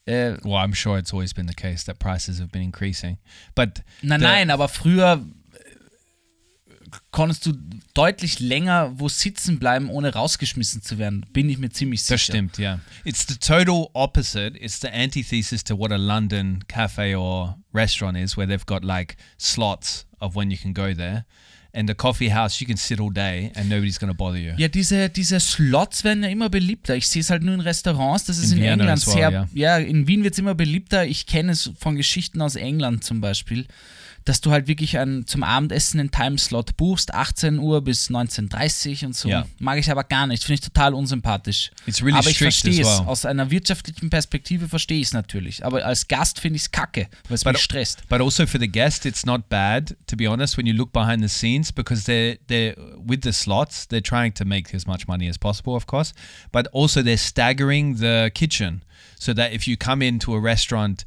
Äh, Well, I'm sure it's always been the case that prices have been increasing. But nein, nein, aber früher konntest du deutlich länger wo sitzen bleiben, ohne rausgeschmissen zu werden. Bin ich mir ziemlich sicher. Das stimmt, yeah. It's the total opposite. It's the antithesis to what a London cafe or restaurant is, where they've got like slots of when you can go there. And the coffee house, you can sit all day and nobody's to bother you. Ja, diese, diese Slots werden ja immer beliebter. Ich sehe es halt nur in Restaurants. Das ist In in, England well, sehr. ja. Ja. in Wien wird es immer beliebter. Ich kenne es von Geschichten aus England zum Beispiel, dass du halt wirklich ein, zum Abendessen einen Timeslot buchst, 18 Uhr bis 19.30 Uhr und so. Ja. Mag ich aber gar nicht. Finde ich total unsympathisch. It's really aber ich verstehe es. well. Aus einer wirtschaftlichen Perspektive verstehe ich es natürlich. Aber als Gast finde ich es kacke, weil es mich stresst. But also for the guest, it's not bad to be honest when you look behind the scenes because they're they're with the slots they're trying to make as much money as possible, of course. But also they're staggering the kitchen so that if you come into a restaurant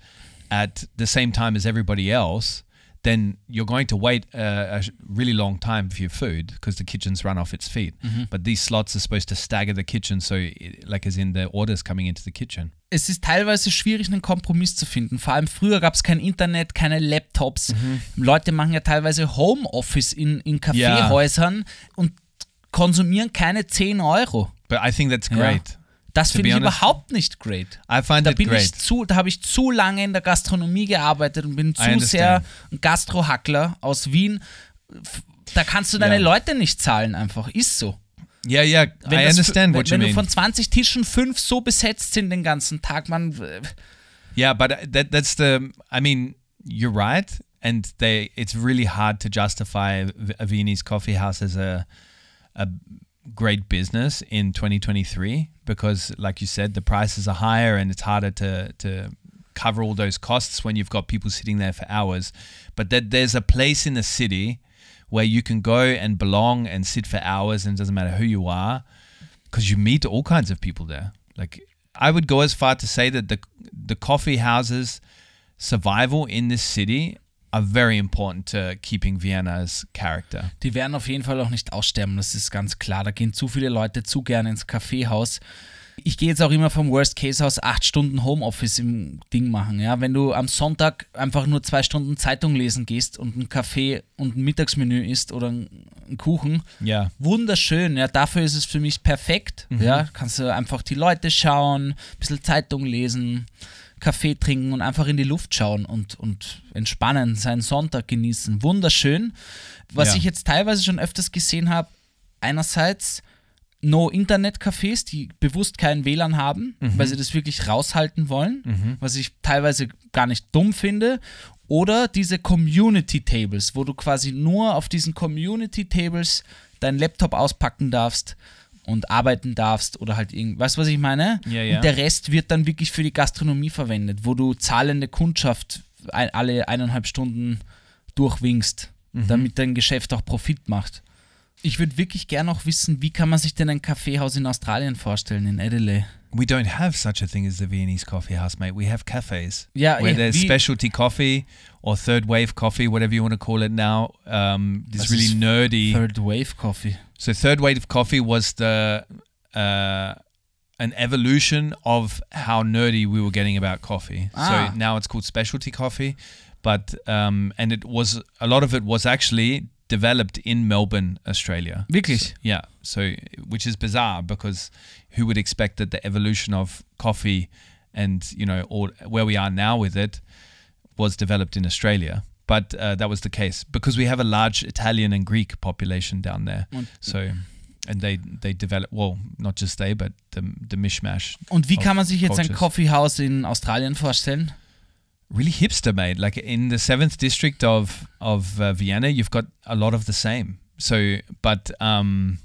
at the same time as everybody else, then you're going to wait a sh- really long time for your food because the kitchen's run off its feet. But these slots are supposed to stagger the kitchen, so it, like as in the orders coming into the kitchen. es ist teilweise schwierig, einen Kompromiss zu finden. Vor allem früher gab es kein Internet, keine Laptops. Leute machen ja teilweise Homeoffice in, in Kaffeehäusern und konsumieren keine 10 Euro. But I think that's Ja. Das finde ich honest, überhaupt nicht great. I find Da bin great. ich zu, da habe ich zu lange in der Gastronomie gearbeitet und bin zu sehr ein Gastrohackler aus Wien. Da kannst du deine Ja. Leute nicht zahlen einfach. Ist so. Yeah, yeah, Wenn I understand wenn, what you wenn du mean. von 20 Tischen fünf so besetzt sind den ganzen Tag, man, yeah, but that that's the. I mean, you're right, and they. It's really hard to justify a Viennese coffee house as a a great business in 2023 because, like you said, the prices are higher and it's harder to to cover all those costs when you've got people sitting there for hours. But that there's a place in the city where you can go and belong and sit for hours, and it doesn't matter who you are. because you meet all kinds of people there. Like I would go as far to say that the the coffee houses survival in this city are very important to keeping Vienna's character. Die werden auf jeden Fall auch nicht aussterben, das ist ganz klar. Da gehen zu viele Leute zu gerne ins Kaffeehaus. Ich gehe jetzt auch immer vom Worst Case aus acht Stunden Homeoffice im Ding machen. Ja, wenn du am Sonntag einfach nur zwei Stunden Zeitung lesen gehst und einen Kaffee und ein Mittagsmenü isst oder einen Kuchen, Yeah. wunderschön. Ja, dafür ist es für mich perfekt. Ja, kannst du einfach die Leute schauen, ein bisschen Zeitung lesen, Kaffee trinken und einfach in die Luft schauen und, und entspannen, seinen Sonntag genießen. Wunderschön. Was Ja. ich jetzt teilweise schon öfters gesehen habe, einerseits No-Internet-Cafés, die bewusst keinen WLAN haben, weil sie das wirklich raushalten wollen, was ich teilweise gar nicht dumm finde. Oder diese Community-Tables, wo du quasi nur auf diesen Community-Tables deinen Laptop auspacken darfst und arbeiten darfst oder halt irgend, weißt du, was ich meine? Ja, ja. Und der Rest wird dann wirklich für die Gastronomie verwendet, wo du zahlende Kundschaft ein, alle eineinhalb Stunden durchwinkst, damit dein Geschäft auch Profit macht. Ich würde wirklich gerne noch wissen, wie kann man sich denn ein Kaffeehaus in Australien vorstellen, in Adelaide? We don't have such a thing as the Viennese coffee house, mate. We have cafes Ja, where eh, there's specialty coffee or third wave coffee, whatever you want to call it now. Um, this really nerdy. Third Wave Coffee. So third wave of coffee was the uh, an evolution of how nerdy we were getting about coffee. Ah. So now it's called specialty coffee, but um, and it was a lot of it was actually developed in Melbourne, Australia. Wirklich? Yeah. So which is bizarre because who would expect that the evolution of coffee and you know all where we are now with it was developed in Australia. But uh, that was the case because we have a large Italian and Greek population down there. Und, So, and they they develop well, not just they, but the the mishmash. und wie kann man sich jetzt ein cultures. Coffeehaus in Australien vorstellen? Really hipster, mate. Like in the seventh district of of uh, Vienna, you've got a lot of the same. So, but um,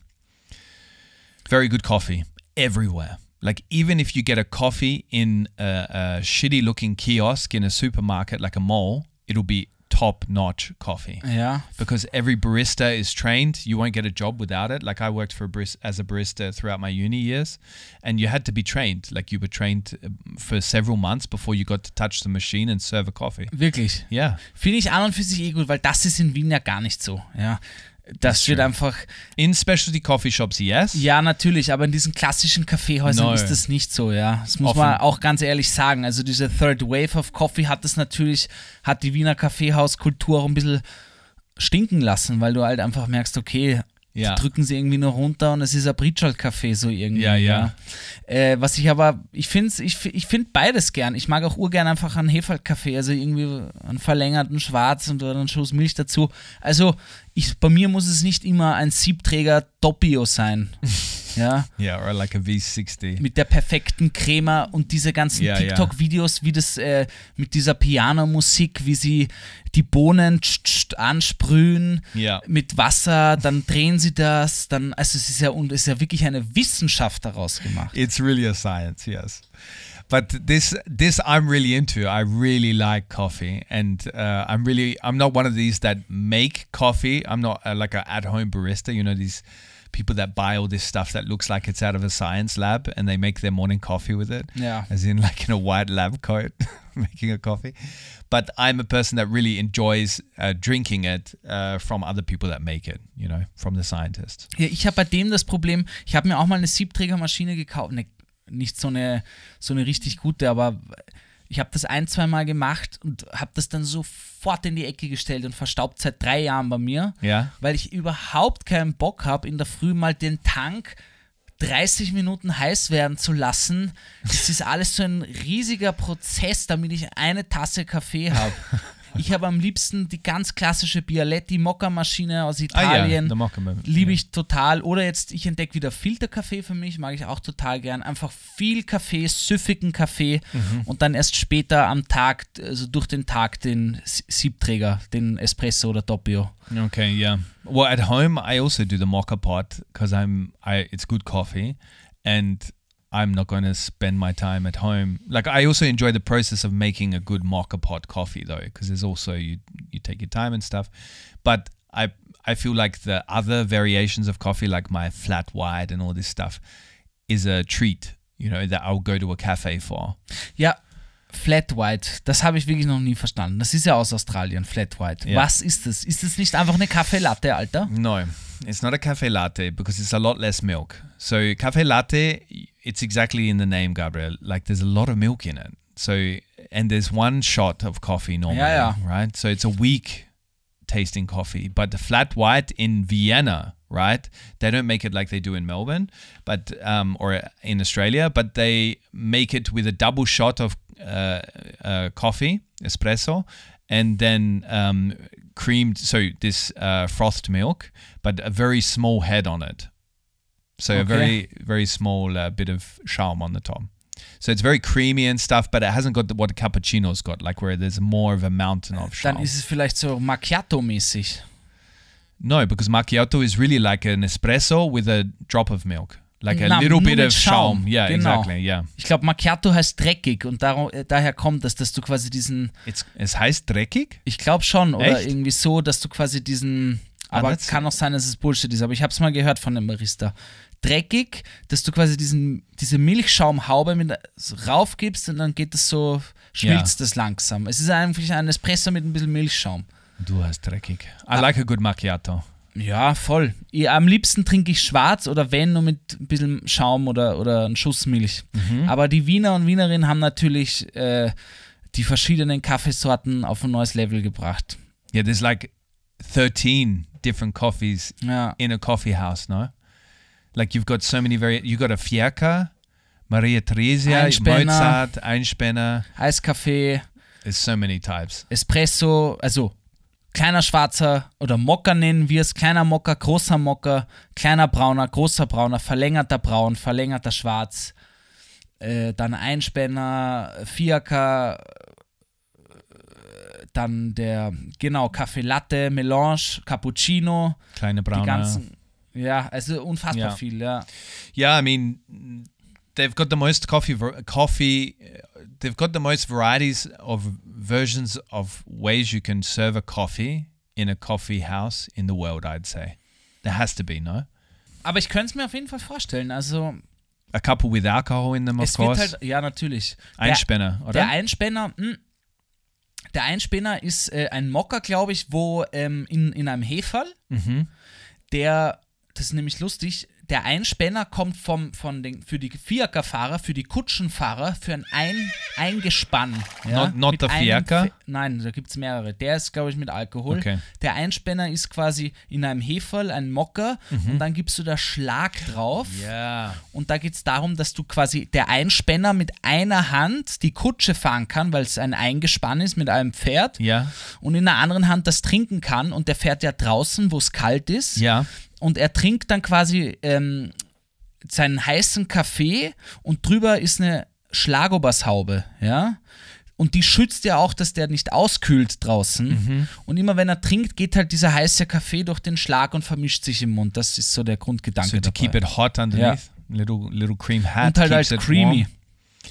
very good coffee everywhere. Like even if you get a coffee in a, a shitty looking kiosk in a supermarket, like a mall, it'll be top notch coffee. Yeah. because every barista is trained. You won't get a job without it. Like I worked for a as a barista throughout my uni years, and you had to be trained. Like you were trained uh, for several months before you got to touch the machine and serve a coffee. Wirklich. Yeah, Finde ich an und für sich eh gut, weil das ist in Wien ja gar nicht so. Ja. Das wird einfach, in specialty coffee shops, yes. ja natürlich, aber in diesen klassischen Kaffeehäusern No. ist das nicht so, ja. Das muss Offen. man auch ganz ehrlich sagen. Also diese Third Wave of Coffee hat das natürlich, hat die Wiener Kaffeehauskultur auch ein bisschen stinken lassen, weil du halt einfach merkst, okay, Ja. drücken sie irgendwie nur runter und es ist ein Britschalt-Kaffee so irgendwie. Ja, ja. Äh, was ich aber, ich finde ich, ich find beides gern. Ich mag auch urgern einfach einen Hefalt-Kaffee, also irgendwie einen verlängerten Schwarz und oder einen Schuss Milch dazu. Also ich, bei mir muss es nicht immer ein Siebträger Doppio sein. <laughs> ja, Yeah, or like a V60. mit der perfekten Crema und diese ganzen ja. TikTok-Videos, wie das äh, mit dieser Piano-Musik, wie sie die Bohnen tsch, tsch, ansprühen Ja. mit Wasser, dann drehen sie das, dann, also es ist ja, und es ist ja wirklich eine Wissenschaft daraus gemacht. It's really a science, yes. But this this I'm really into. I really like coffee, and uh, I'm really I'm not one of these that make coffee. I'm not uh, like a at home barista. You know these people that buy all this stuff that looks like it's out of a science lab, and they make their morning coffee with it. Yeah. as in like in a white lab coat <laughs> making a coffee. But I'm a person that really enjoys uh, drinking it uh, from other people that make it. You know, from the scientists. Ja, ich habe bei dem das Problem, ich habe mir auch mal eine Siebträgermaschine gekauft, ne, nicht so eine, so eine richtig gute, aber ich habe das ein, zwei Mal gemacht und habe das dann sofort in die Ecke gestellt und verstaubt seit drei Jahren bei mir, Ja. weil ich überhaupt keinen Bock habe, in der Früh mal den Tank 30 Minuten heiß werden zu lassen. Das ist alles so ein riesiger Prozess, damit ich eine Tasse Kaffee habe. <laughs> Ich habe am liebsten die ganz klassische Bialetti Mokka-Maschine aus Ah, Italien. mocha moment. Liebe ich total. Oder jetzt, ich entdecke wieder Filterkaffee für mich, mag ich auch total gern. Einfach viel Kaffee, süffigen Kaffee Mhm. und dann erst später am Tag, also durch den Tag den Siebträger, den Espresso oder Doppio. Okay, yeah. Well, at home I also do the mocha pot because I'm I it's good coffee, and I'm not going to spend my time at home. Like I also enjoy the process of making a good mocha pot coffee though, because there's also you you take your time and stuff. But I I feel like the other variations of coffee, like my flat white and all this stuff, is a treat. You know that I'll go to a cafe for. Ja, Flat White, das habe ich wirklich noch nie verstanden. Das ist ja aus Australien, Flat White. Ja. Was ist das? Ist das nicht einfach eine Kaffeelatte, Alter? No, it's not a cafe latte because it's a lot less milk. So cafe latte it's exactly in the name, Gabriel. Like there's a lot of milk in it. So and there's one shot of coffee normally, yeah. right? So it's a weak tasting coffee. But the flat white in Vienna, right? They don't make it like they do in Melbourne, but um, or in Australia, but they make it with a double shot of uh, uh, coffee, espresso, and then um, creamed. So this uh, frothed milk, but a very small head on it. So a Okay. very very small uh, bit of charm on the top. So it's very creamy and stuff, but it hasn't got what cappuccino's got, like where there's more of a mountain of charm. Dann ist es vielleicht so Macchiato-mäßig. No, because macchiato is really like an espresso with a drop of milk, like a Na, little bit of Schaum. Schaum. Yeah, Genau. exactly. Yeah, Ich glaube, Macchiato heißt dreckig und darum, äh, daher kommt das, dass du quasi diesen, it's es heißt dreckig. ich glaube schon, oder Echt? irgendwie so, dass du quasi diesen, Ah, aber kann auch sein, dass es Bullshit ist, aber ich habe es mal gehört von dem Barista. Dreckig, dass du quasi diesen, diese Milchschaumhaube mit so raufgibst und dann geht es so, schmilzt es langsam. Es ist eigentlich ein Espresso mit ein bisschen Milchschaum. Du hast dreckig. Ah. I like a good macchiato. Ja, voll. Ich, am liebsten trinke ich schwarz oder wenn nur mit ein bisschen Schaum oder, oder ein Schuss Milch. Mhm. Aber die Wiener und Wienerinnen haben natürlich äh, die verschiedenen Kaffeesorten auf ein neues Level gebracht. Yeah, there's like 13 different coffees Ja. in a coffee house, no? Like you've got so many very you got a Fiaca, Maria Theresia, Einspänner. Mozart, Einspänner. Eiskaffee, There's so many types. Espresso, also kleiner schwarzer oder Mokka nennen wir es, kleiner Mokka, großer Mokka, kleiner brauner, großer brauner, verlängerter braun, verlängerter schwarz, äh, dann Einspänner, Fiaker, äh, dann der, genau, Kaffee Latte, Melange, Cappuccino, Kleine die Braune. ganzen, ja, also unfassbar Ja. viel, ja. Yeah, I mean, they've got the most coffee. Coffee. uh, They've got the most varieties of versions of ways you can serve a coffee in a coffee house in the world. I'd say there has to be no Aber ich könnte es mir auf jeden Fall vorstellen, also a couple with alcohol in them, of course. halt, ja natürlich. Der- Einspänner, oder? Der Einspänner, mh, der Einspänner ist äh, ein Mocker, glaube ich, wo ähm, in, in einem Heferl, Mhm. der, das ist nämlich lustig, der Einspänner kommt vom, von den, für die Fiaker-Fahrer, für die Kutschenfahrer, für ein, ein Eingespann. Ja, Not- not einem Fiaker? Nein, da gibt es mehrere. Der ist, glaube ich, mit Alkohol. Okay. Der Einspänner ist quasi in einem Heferl, ein Mocker, und dann gibst du da Schlag drauf. Yeah. Und da geht es darum, dass du quasi der Einspänner mit einer Hand die Kutsche fahren kann, weil es ein Eingespann ist mit einem Pferd. Yeah. Und in der anderen Hand das trinken kann. Und der fährt ja draußen, wo es kalt ist. Yeah. Und er trinkt dann quasi ähm, seinen heißen Kaffee und drüber ist eine Schlagobers-Haube, ja. Und die schützt ja auch, dass der nicht auskühlt draußen. Mhm. Und immer wenn er trinkt, geht halt dieser heiße Kaffee durch den Schlag und vermischt sich im Mund. Das ist so der Grundgedanke. So to dabei. keep it hot underneath, little little cream hat Und halt als it creamy. warm.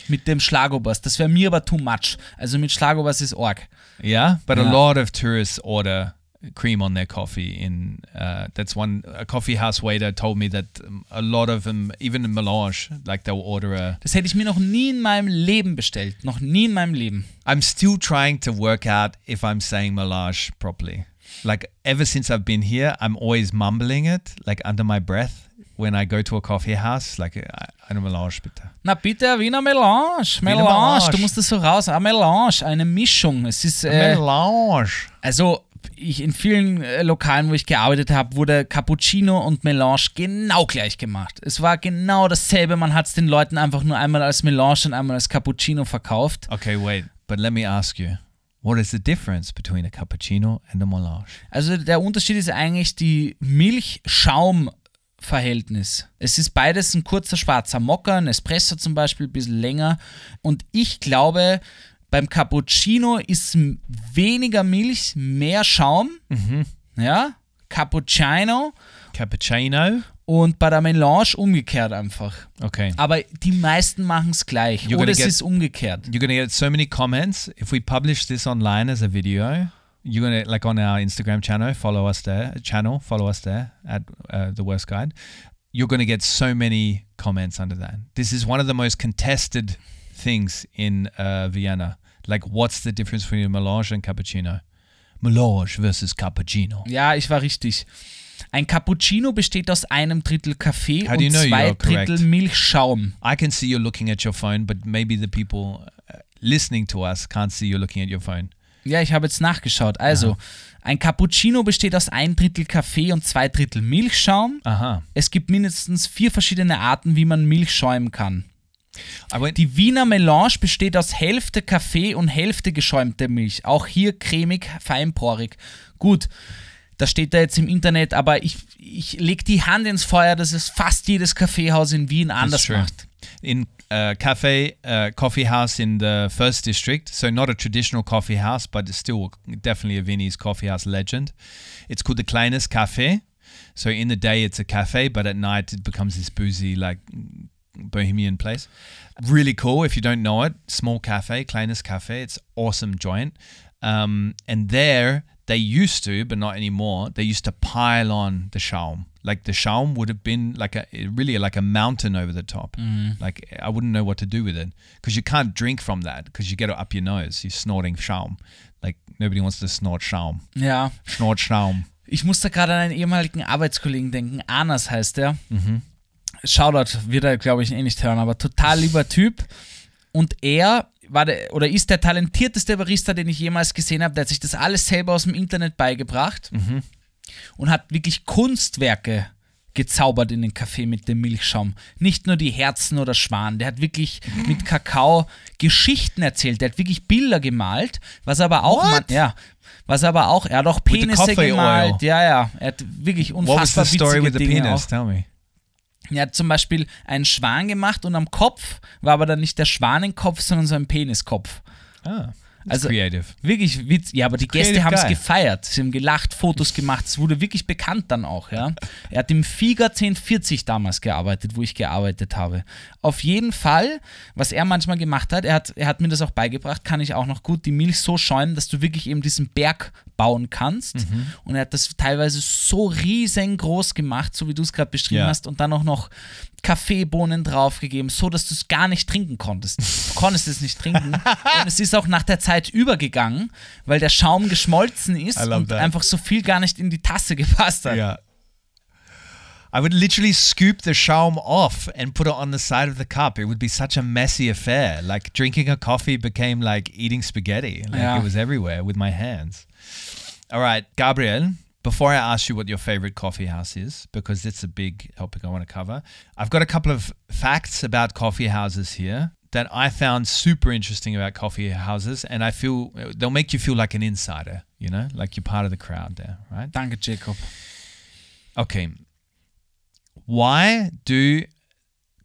Mit dem Schlagobers. Das wäre mir aber too much. Also mit Schlagobers ist arg. Yeah, but a Yeah. lot of tourists order cream on their coffee. In uh, that's one a coffee house waiter told me that a lot of them, even in Melange, like they'll order a. Das hätte ich mir noch nie in meinem Leben bestellt. Noch nie in meinem Leben. I'm still trying to work out if I'm saying Melange properly. Like ever since I've been here, I'm always mumbling it, like under my breath when I go to a coffee house. Like I, eine Melange, bitte. Na bitte, ein Wiener Melange. Melange. Melange. Du musst das so raus. Ein Melange, eine Mischung. Es ist, äh, Melange. also ich in vielen äh, Lokalen, wo ich gearbeitet habe, wurde Cappuccino und Melange genau gleich gemacht. Es war genau dasselbe. Man hat es den Leuten einfach nur einmal als Melange und einmal als Cappuccino verkauft. Okay, wait, but let me ask you, what is the difference between a cappuccino and a Melange? Also der Unterschied ist eigentlich die Milch-Schaum-Verhältnis. Es ist beides ein kurzer schwarzer Mokka, ein Espresso zum Beispiel, ein bisschen länger. Und ich glaube, beim Cappuccino ist weniger Milch, mehr Schaum. Ja, Cappuccino. Cappuccino. Und bei der Melange umgekehrt einfach. Okay. Aber die meisten machen es gleich. You're Oder es get- ist umgekehrt. You're gonna get so many comments if we publish this online as a video. You're gonna like on our Instagram channel, follow us there. Channel, follow us there at uh, the Worst Guide. You're gonna get so many comments under that. This is one of the most contested things in uh, Vienna. Like, what's the difference between melange and cappuccino? Melange versus cappuccino. Ja, ich war richtig. Ein Cappuccino besteht aus einem Drittel Kaffee How do you und know zwei? Drittel Milchschaum. I can see you're looking at your phone, but maybe the people uh, listening to us can't see you looking at your phone. Ja, ich habe jetzt nachgeschaut. Also, ein Cappuccino besteht aus ein Drittel Kaffee und zwei Drittel Milchschaum. Aha. Es gibt mindestens vier verschiedene Arten, wie man Milch schäumen kann. Went. Die Wiener Melange besteht aus Hälfte Kaffee und Hälfte geschäumte Milch. Auch hier cremig, feinporig. Gut, das steht da jetzt im Internet, aber ich, ich lege die Hand ins Feuer, dass es fast jedes Kaffeehaus in Wien anders macht. in uh, cafe uh, coffee house in the first district so not a traditional coffee house but it's still definitely a viennese coffee house legend it's called the kleines cafe so in the day it's a cafe but at night it becomes this boozy like bohemian place. Really cool if you don't know it small cafe kleines cafe it's awesome joint. Um, and there they used to but not anymore they used to pile on the schaum. Like the schaum would have been like a really like a mountain over the top. Like i wouldn't know what to do with it because you can't drink from that because you get it up your nose you're snorting schaum. Like nobody wants to snort schaum. Ja, snort schaum. Ich musste gerade an einen ehemaligen Arbeitskollegen denken. Anas heißt der. Mhm. Shoutout wird er, glaube ich, eh nicht hören, aber total lieber Typ. Und er war der, oder ist der talentierteste Barista, den ich jemals gesehen habe. Der hat sich das alles selber aus dem Internet beigebracht Mhm. und hat wirklich Kunstwerke gezaubert in den Kaffee mit dem Milchschaum. Nicht nur die Herzen oder Schwan. Der hat wirklich mit Kakao Geschichten erzählt. Der hat wirklich Bilder gemalt, was aber auch man, ja, was aber auch er hat auch Penisse gemalt. oil. Ja, ja, er hat wirklich unfassbar the story with the Dinge penis auch. tell me Er hat zum Beispiel einen Schwan gemacht und am Kopf war aber dann nicht der Schwanenkopf, sondern so ein Peniskopf. ah Also- creative Wirklich Witz. Ja, aber die Gäste Creative haben es gefeiert. Sie haben gelacht, Fotos gemacht. Es wurde wirklich bekannt dann auch, ja. Er hat im Figa 1040 damals gearbeitet, wo ich gearbeitet habe. Auf jeden Fall, was er manchmal gemacht hat, er hat, er hat mir das auch beigebracht, kann ich auch noch gut, die Milch so schäumen, dass du wirklich eben diesen Berg bauen kannst. Mhm. Und er hat das teilweise so riesengroß gemacht, so wie du es gerade beschrieben Ja. hast, und dann auch noch Kaffeebohnen draufgegeben, so dass du es gar nicht trinken konntest. Du konntest es nicht trinken. <laughs> und es ist auch nach der Zeit übergegangen, weil der Schaum geschmolzen ist I und that. einfach so viel gar nicht in die Tasse gepasst hat. Yeah. I would literally scoop the schaum off and put it on the side of the cup. It would be such a messy affair. Like drinking a coffee became like eating spaghetti. Like Yeah. it was everywhere with my hands. All right, Gabriel, before I ask you what your favorite coffee house is, because it's a big topic I want to cover, I've got a couple of facts about coffee houses here that I found super interesting about coffee houses. And I feel they'll make you feel like an insider, you know, like you're part of the crowd there, right? Danke, Jacob. Okay. Why do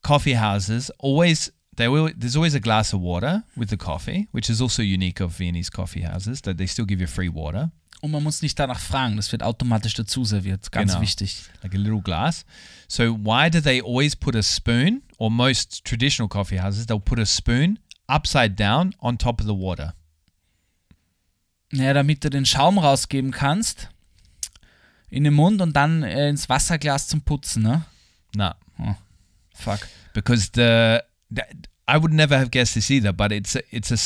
coffee houses always they will there's always a glass of water with the coffee, which is also unique of Viennese coffee houses, that they still give you free water, Und man muss nicht danach fragen, das wird automatisch dazu serviert. Ganz Genau. wichtig. like a little glass. So why do they always put a spoon, or most traditional coffee houses, they'll put a spoon upside down on top of the water? Ja, damit du den Schaum rausgeben kannst in den Mund und dann äh, ins Wasserglas zum Putzen, ne? No. Fuck. because the, the I would never have guessed this either, but it's a, it's a,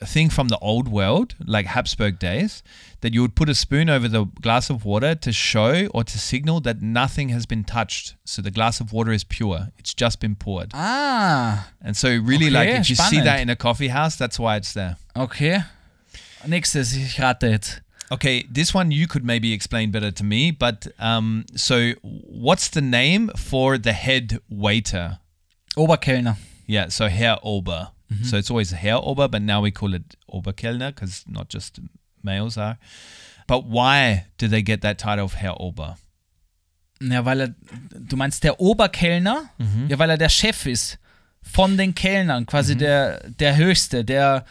a thing from the old world, like Habsburg days, that you would put a spoon over the glass of water to show or to signal that nothing has been touched. So the glass of water is pure; it's just been poured. Ah, And so, really, like if you see that in a coffee house, that's why it's there. okay. Nächstes, ich rate jetzt. Okay, this one you could maybe explain better to me, but um, so what's the name for the head waiter? Oberkellner. Yeah, so Herr Ober. So it's always Herr Ober, but now we call it Oberkellner because not just males are. But why do they get that title of Herr Ober? Ja, weil er, du meinst der Oberkellner? Ja, weil er der Chef ist von den Kellnern, quasi der, der Höchste, der,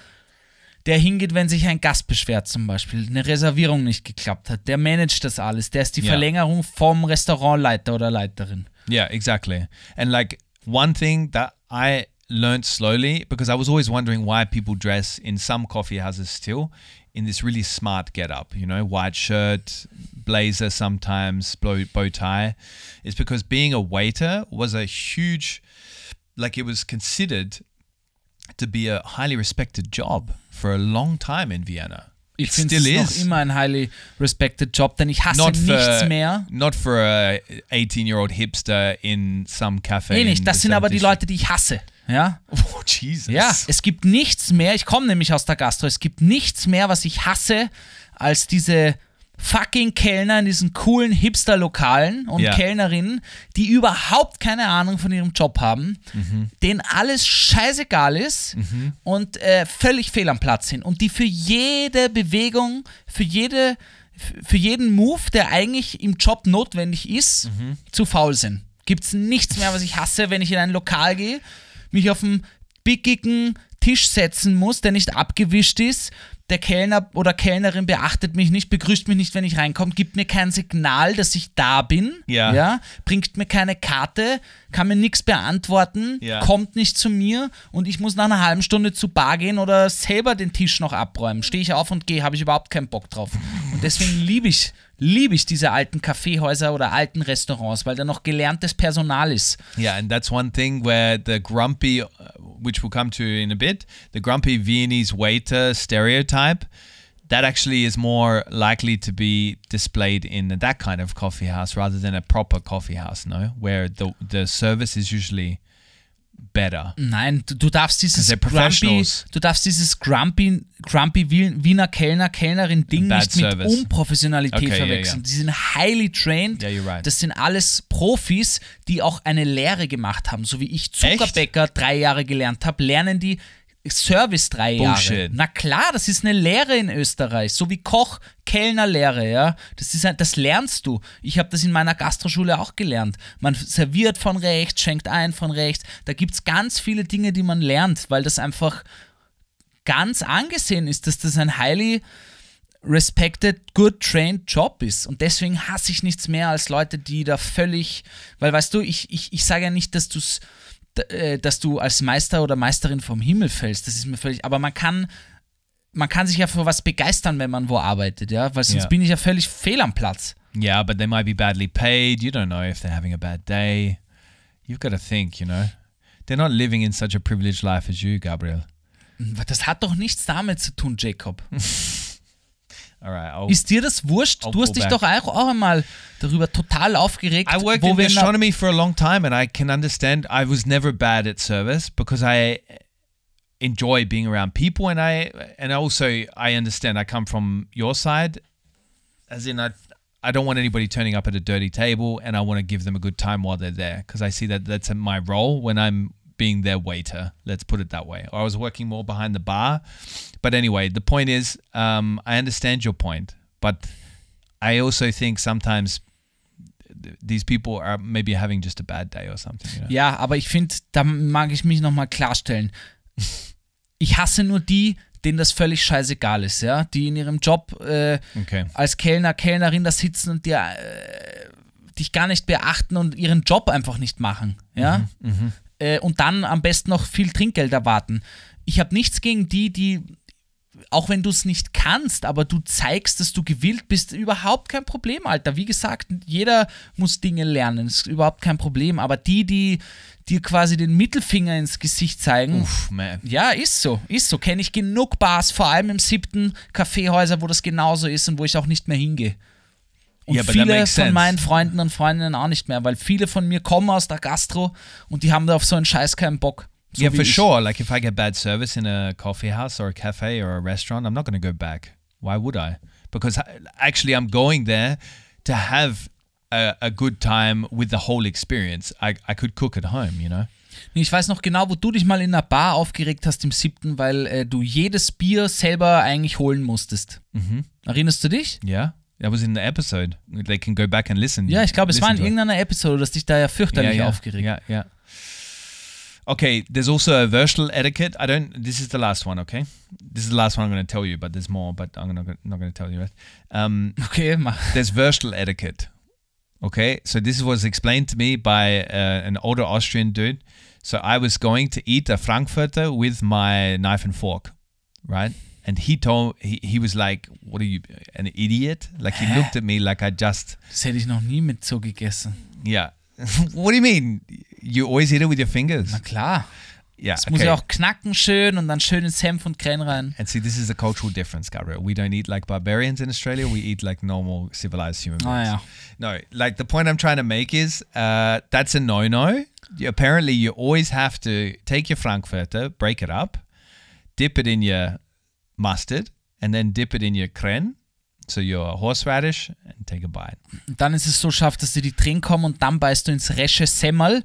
der hingeht, wenn sich ein Gast beschwert zum Beispiel, eine Reservierung nicht geklappt hat. Der managt das alles. Der ist die Ja. Verlängerung vom Restaurantleiter oder Leiterin. Yeah, exactly. And like one thing that I learned slowly because I was always wondering why people dress in some coffee houses still in this really smart get up, you know, white shirt, blazer sometimes, bow, tie, is because being a waiter was a huge, like it was considered to be a highly respected job for a long time in Vienna. Ich finde es noch immer ein highly respected Job, denn ich hasse Not for, nichts mehr. not for a 18-year-old hipster in some cafe. Nee, nicht. Das sind aber die 70s. Leute, die ich hasse. Ja, <laughs> Oh, Jesus. ja. Es gibt nichts mehr. Ich komme nämlich aus der Gastro. Es gibt nichts mehr, was ich hasse, als diese fucking Kellner in diesen coolen Hipster-Lokalen und Ja. Kellnerinnen, die überhaupt keine Ahnung von ihrem Job haben, Mhm. denen alles scheißegal ist und äh, völlig fehl am Platz sind und die für jede Bewegung, für jede für jeden Move, der eigentlich im Job notwendig ist, Mhm. zu faul sind. Gibt es nichts mehr, was ich hasse, wenn ich in ein Lokal gehe, mich auf einen bickigen Tisch setzen muss, der nicht abgewischt ist. Der Kellner oder Kellnerin beachtet mich nicht, begrüßt mich nicht, wenn ich reinkomme, gibt mir kein Signal, dass ich da bin, Ja. ja bringt mir keine Karte, kann mir nichts beantworten, Ja. kommt nicht zu mir und ich muss nach einer halben Stunde zu Bar gehen oder selber den Tisch noch abräumen. Stehe ich auf und gehe, habe ich überhaupt keinen Bock drauf. Und deswegen liebe ich, liebe ich diese alten Kaffeehäuser oder alten Restaurants, weil da noch gelerntes Personal ist. Yeah, and that's one thing where the grumpy, uh, which we'll come to in a bit, the grumpy Viennese waiter stereotype, that actually is more likely to be displayed in that kind of coffee house rather than a proper coffee house, no? Where the the service is usually better. Nein, du, du darfst dieses grumpy, du darfst dieses grumpy, grumpy Wien- Wiener Kellner, Kellnerin Ding Bad nicht mit service. Unprofessionalität Okay, verwechseln. ja. Die sind highly trained. Yeah, right. Das sind alles Profis, die auch eine Lehre gemacht haben. So wie ich Zuckerbäcker drei Jahre gelernt habe, lernen die Service drei Jahre. Bullshit. Na klar, das ist eine Lehre in Österreich, so wie Koch, Kellnerlehre, ja. Das ist ein, das lernst du. Ich habe das in meiner Gastroschule auch gelernt. Man serviert von rechts, schenkt ein von rechts. Da gibt es ganz viele Dinge, die man lernt, weil das einfach ganz angesehen ist, dass das ein highly respected, good trained Job ist. Und deswegen hasse ich nichts mehr als Leute, die da völlig, weil weißt du, ich, ich, ich sage ja nicht, dass du dass du als Meister oder Meisterin vom Himmel fällst. Das ist mir völlig, aber man kann, man kann sich ja für was begeistern, wenn man wo arbeitet, ja, weil sonst Ja. bin ich ja völlig fehl am Platz. Yeah, but they might be badly paid. You don't know if they're having a bad day. You've got to think, you know. They're not living in such a privileged life as you, Gabriel. Das hat doch nichts damit zu tun, Jacob. <laughs> All right. I'll, Ist dir das wurscht? I'll Du hast dich back. doch auch, auch einmal darüber total aufgeregt, I worked wo in gastronomy for a long time, and I can understand. I was never bad at service because I enjoy being around people, and I and also I understand. I come from your side, as in I. I don't want anybody turning up at a dirty table, and I want to give them a good time while they're there because I see that that's my role when I'm being their waiter. Let's put it that way. Or I was working more behind the bar, but anyway, the point is, um, I understand your point, but I also think sometimes th- these people are maybe having just a bad day or something. You know? Ja, aber ich finde, da mag ich mich nochmal klarstellen. Ich hasse nur die, denen das völlig scheißegal ist, ja, die in ihrem Job äh, Okay. als Kellner, Kellnerin da sitzen und dir äh, dich gar nicht beachten und ihren Job einfach nicht machen, ja, äh, und dann am besten noch viel Trinkgeld erwarten. Ich habe nichts gegen die, die auch wenn du es nicht kannst, aber du zeigst, dass du gewillt bist, überhaupt kein Problem, Alter. Wie gesagt, jeder muss Dinge lernen, ist überhaupt kein Problem. Aber die, die dir quasi den Mittelfinger ins Gesicht zeigen, Oof, man. ja, ist so, ist so. Kenne ich genug Bars, vor allem im siebten Kaffeehäuser, wo das genauso ist und wo ich auch nicht mehr hingehe. Und Ja, viele von sense. meinen Freunden und Freundinnen auch nicht mehr, weil viele von mir kommen aus der Gastro und die haben da auf so einen Scheiß keinen Bock. So yeah, for ich. sure. Like if I get bad service in a coffee house or a cafe or a restaurant, I'm not going to go back. Why would I? Because actually, I'm going there to have a, a good time with the whole experience. I, I could cook at home, you know. Ich weiß noch genau, wo du dich mal in einer Bar aufgeregt hast im siebten, weil äh, du jedes Bier selber eigentlich holen musstest. Mhm. Erinnerst du dich? Yeah, that was in the episode. They can go back and listen. Ja, ich glaube, es war in irgendeiner Episode, dass dich da ja fürchterlich yeah, yeah, aufgeregt. Yeah, yeah. Okay, there's also a versatile etiquette. I don't. This is the last one. Okay, this is the last one I'm going to tell you, but there's more. But I'm not going to tell you it. Um, <laughs> Okay, mach. there's versatile etiquette. Okay, so this was explained to me by uh, an older Austrian dude. So I was going to eat a Frankfurter with my knife and fork, right? And he told he, he was like, "What are you, an idiot?" Like he looked at me like I just Das hätte ich noch nie mit so gegessen. yeah. <laughs> what do you mean? You always eat it with your fingers? Na klar. Yeah, Es muss ja auch knacken schön und dann schönen Senf und Creme rein. And see, this is a cultural difference, Gabriel. We don't eat like barbarians in Australia. We eat like normal, civilized human Ah, beings. No, like the point I'm trying to make is uh, that's a no-no. Apparently, you always have to take your Frankfurter, break it up, dip it in your mustard, and then dip it in your creme, so your horseradish, and take a bite. Und dann ist es so scharf, dass dir die Tränen kommen und dann beißt du ins resche Semmel.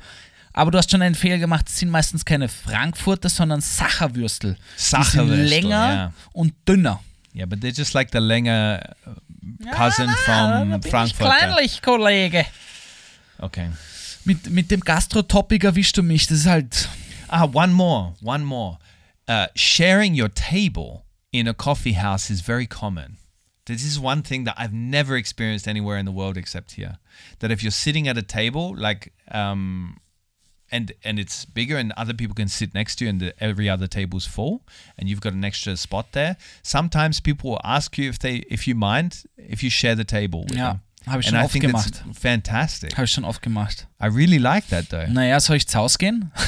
Aber du hast schon einen Fehler gemacht, es sind meistens keine Frankfurter, sondern Sacherwürstel. Die sind Sacherwürstel, länger ja. und dünner. Yeah, but they're just like the Länger uh, cousin da from ich Frankfurt. kleinlich, Kollege. Okay. Mit, mit dem Gastro-Topic erwischst du mich. Das ist halt. Ah, one more, one more. Uh, sharing your table in a coffee house is very common. This is one thing that I've never experienced anywhere in the world except here. That if you're sitting at a table, like, um, and and it's bigger, and other people can sit next to you, and the, every other table's full, and you've got an extra spot there. Sometimes people will ask you if they, if you mind, if you share the table. With Ja, them. habe ich schon I oft think gemacht. fantastic. Habe ich schon oft gemacht. I really like that though. Naja, soll ich zu Hause gehen? <laughs>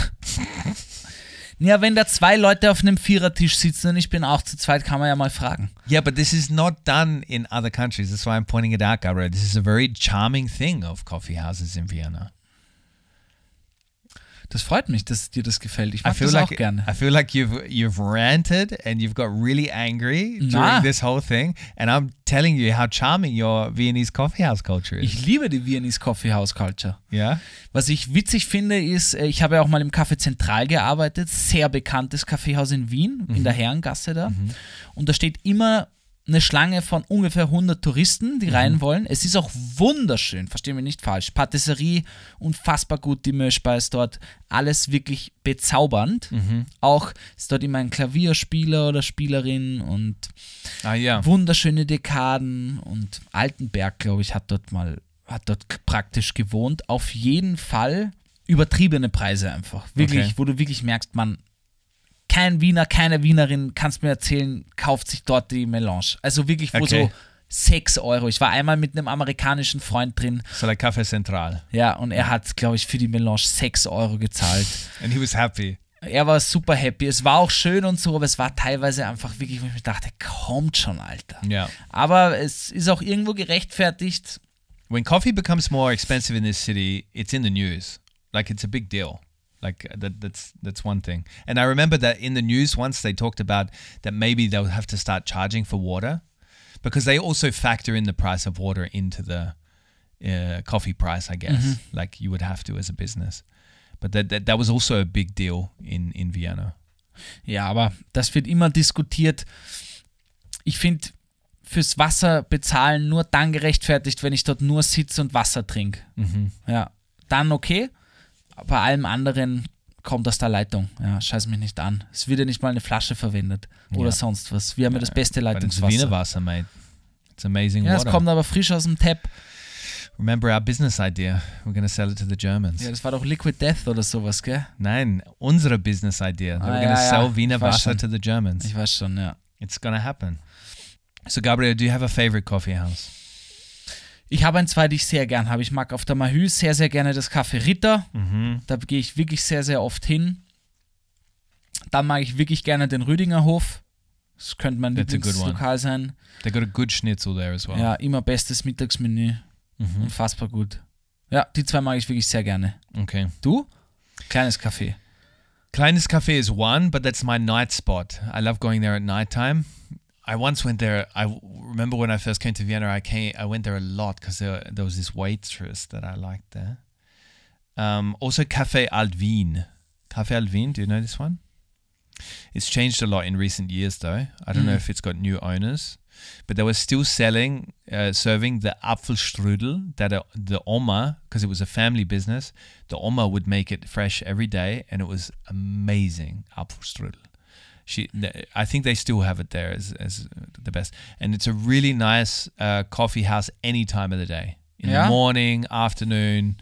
ja, wenn da zwei Leute auf einem Vierertisch sitzen und ich bin auch zu zweit, kann man ja mal fragen. Yeah, but this is not done in other countries. That's why I'm pointing it out, Gabriel. This is a very charming thing of coffee houses in Vienna. Das freut mich, dass dir das gefällt. Ich mag das like auch gerne. I feel like you've you've ranted and you've got really angry during Nah. this whole thing, and I'm telling you how charming your Viennese coffee house culture is. Ich liebe die Viennese Coffee House Culture. yeah. Was ich witzig finde, ist, äh, ich habe ja auch mal im Café Zentral gearbeitet, sehr bekanntes Kaffeehaus in Wien, in der Herrengasse da. Und da steht immer eine Schlange von ungefähr 100 Touristen, die rein wollen. Es ist auch wunderschön, verstehen wir nicht falsch. Patisserie, unfassbar gut, die Mehlspeise dort. Alles wirklich bezaubernd. Auch ist dort immer ein Klavierspieler oder Spielerin und Ah, yeah. wunderschöne Dekaden und Altenberg, glaube ich, hat dort mal, hat dort praktisch gewohnt. Auf jeden Fall übertriebene Preise einfach. Wirklich, Okay. wo du wirklich merkst, man, kein Wiener, keine Wienerin, kannst mir erzählen, kauft sich dort die Melange. Also wirklich, wo Okay. so 6 Euro. Ich war einmal mit einem amerikanischen Freund drin, So like Café Central, ja, und er hat, glaube ich, für die Melange 6 Euro gezahlt. and he was happy. Er war super happy. Es war auch schön und so, aber es war teilweise einfach wirklich, wo ich mir dachte, kommt schon, Alter. Yeah. Aber es ist auch irgendwo gerechtfertigt. When coffee becomes more expensive in this city, it's in the news. Like it's a big deal. Like that, that's that's one thing. And I remember that in the news once they talked about that maybe they'll have to start charging for water because they also factor in the price of water into the uh, coffee price, I guess. Like you would have to as a business. But that, that that was also a big deal in in Vienna. Ja, aber das wird immer diskutiert. Ich finde, fürs Wasser bezahlen nur dann gerechtfertigt, wenn ich dort nur sitze und Wasser trinke. Ja, dann okay. Bei allem anderen kommt aus der Leitung. Ja, scheiß mich nicht an. Es wird ja nicht mal eine Flasche verwendet oder Ja. sonst was. Wir haben ja das beste But it's Wiener Leitungswasser. Wasser, mate. It's amazing Ja, es water. kommt aber frisch aus dem Tap. Remember our business idea? We're going to sell it to the Germans. Ja, das war doch Liquid Death oder sowas, gell? Nein, unsere business idea. Ah, we're to ja, sell Wiener Wasser schon. to the Germans. Ich weiß schon, ja. It's going to happen. So, Gabriel, do you have a favorite coffee house? Ich habe ein zwei, die ich sehr gern habe. Ich mag auf der Mahü sehr, sehr gerne das Café Ritter. Da gehe ich wirklich sehr, sehr oft hin. Dann mag ich wirklich gerne den Rüdinger Hof. Das könnte mein That's. Lieblingslokal sein. They got a good schnitzel there as well. Ja, immer bestes Mittagsmenü. Mhm. Unfassbar gut. Ja, die zwei mag ich wirklich sehr gerne. Okay. Du? Kleines Café. Kleines Cafe is one, but that's my night spot. I love going there at nighttime. I once went there. I remember when I first came to Vienna. I came. I went there a lot because there, there was this waitress that I liked there. Um, also, Wien. Cafe Alt Wien. Do you know this one? It's changed a lot in recent years, though. I don't know if it's got new owners, but they were still selling, uh, serving the Apfelstrudel that uh, the Oma, because it was a family business, the Oma would make it fresh every day, and it was amazing Apfelstrudel. She, I think they still have it there as, as the best, and it's a really nice uh, coffee house any time of the day. In Yeah? the morning, afternoon,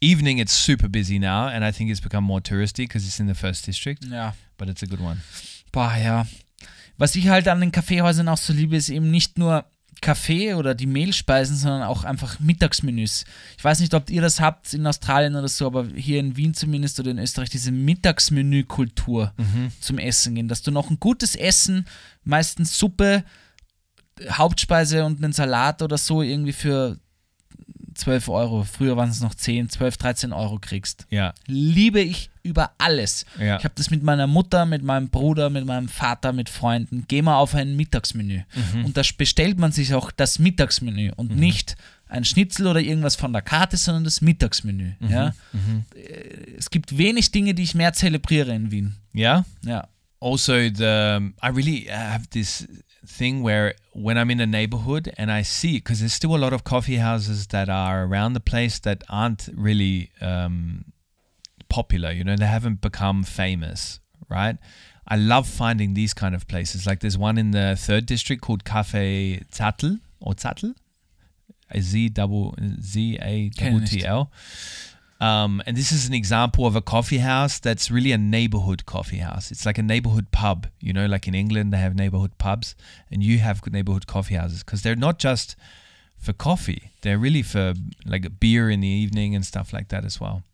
evening. It's super busy now, and I think it's become more touristy because it's in the first district. Yeah. But it's a good one. Boah, ja. Was ich halt an den Kaffeehäusern auch so liebe, ist eben nicht nur Kaffee oder die Mehlspeisen, sondern auch einfach Mittagsmenüs. Ich weiß nicht, ob ihr das habt in Australien oder so, aber hier in Wien zumindest oder in Österreich diese Mittagsmenü-Kultur zum Essen gehen, dass du noch ein gutes Essen, meistens Suppe, Hauptspeise und einen Salat oder so irgendwie für 12 Euro, früher waren es noch 10, 12, 13 Euro kriegst. Ja. Liebe ich über alles. Ja. Ich habe das mit meiner Mutter, mit meinem Bruder, mit meinem Vater, mit Freunden. Geh mal auf ein Mittagsmenü. Mhm. Und da bestellt man sich auch das Mittagsmenü und nicht ein Schnitzel oder irgendwas von der Karte, sondern das Mittagsmenü. Mhm. Ja? Äh, Es gibt wenig Dinge, die ich mehr zelebriere in Wien. Yeah. Ja. also the I really have this thing where when I'm in a neighborhood and I see because there's still a lot of coffee houses that are around the place that aren't really um, popular. You know, they haven't become famous, right? I love finding these kind of places. Like there's one in the third district called Cafe Zattel or Zattel, a Z double Z A double T L. Um, and this is an example of a coffee house that's really a neighborhood coffee house. It's like a neighborhood pub, you know, like in England they have neighborhood pubs, and you have neighborhood coffee houses because they're not just for coffee; they're really for like beer in the evening and stuff like that as well.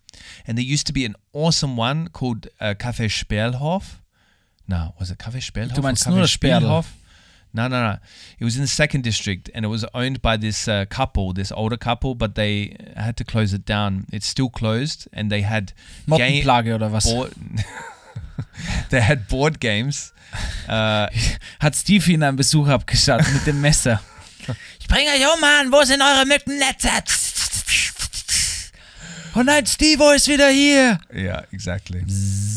And there used to be an awesome one called uh, Café Sperlhof. No, was it Café Sperlhof? Du meinst Café nur das Spielhof? No, no, no. It was in the second district, and it was owned by this uh, couple, this older couple, but they had to close it down. It's still closed, and they had game- oder was? board. <laughs> they had board games. Uh, Hat Steve in einen Besuch abgeschaut mit dem Messer. <laughs> Ich bringe euch um, Mann. Wo sind eure Mückennetze? Oh nein, Steve ist wieder hier. yeah, exactly. Yeah.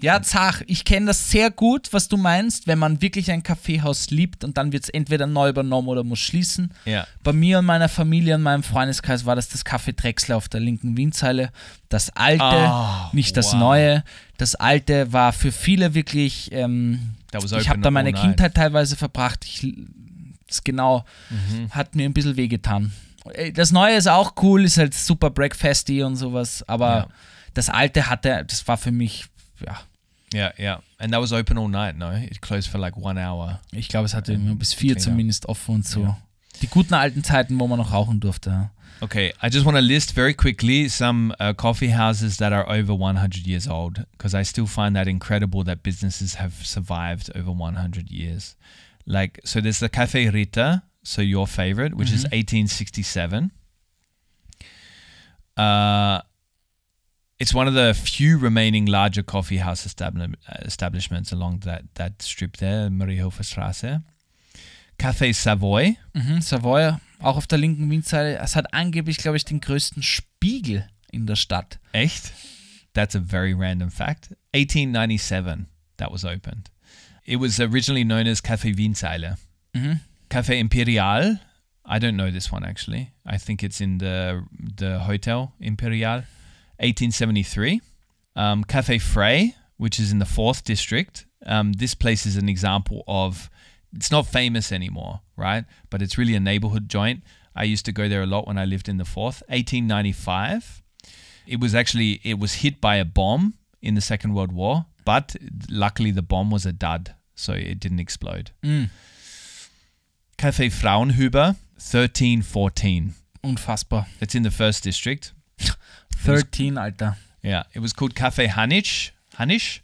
Ja, Zach, ich kenne das sehr gut, was du meinst, wenn man wirklich ein Kaffeehaus liebt und dann wird es entweder neu übernommen oder muss schließen. Yeah. Bei mir und meiner Familie und meinem Freundeskreis war das das Café Drechsler auf der linken Wienzeile. Das alte, Ah, nicht das wow. neue. Das alte war für viele wirklich, ähm, ich habe da meine. Kindheit teilweise verbracht. Ich, das genau Mhm. hat mir ein bisschen wehgetan. Äh, Das neue ist auch cool, ist halt super breakfasty und sowas, aber Ja. das alte hatte, das war für mich, ja, Yeah, yeah. And that was open all night, no? It closed for like one hour. ich glaube, es hatte immer bis vier Ja. zumindest offen und so. Ja. Die guten alten Zeiten, wo man noch rauchen durfte. Okay, I just want to list very quickly some uh, coffee houses that are over 100 years old because I still find that incredible that businesses have survived over 100 years. Like, so there's the Cafe Rita, so your favorite, which is 1867. Uh, it's one of the few remaining larger coffee house uh, establishments along that, that strip there, Mariehilfer Straße. Cafe Savoy, Mhm, Savoy, auch auf der linken Windseite. Es hat angeblich, glaube ich, den größten Spiegel in der Stadt. Echt? That's a very random fact. 1897, that was opened. It was originally known as Café Wienzeile. Mhm. Café Imperial, I don't know this one actually. I think it's in the the Hotel Imperial. 1873. Um, Café Frey, which is in the fourth district. Um, this place is an example of. It's not famous anymore, right? But it's really a neighborhood joint. I used to go there a lot when I lived in the fourth. 1895. It was actually it was hit by a bomb in the Second World War, but luckily the bomb was a dud, so it didn't explode. Mm, Cafe Fraunhuber, 1314. unfassbar. It's in the first district. 13, Alter. Yeah, it was called Cafe Hanisch. Hanisch?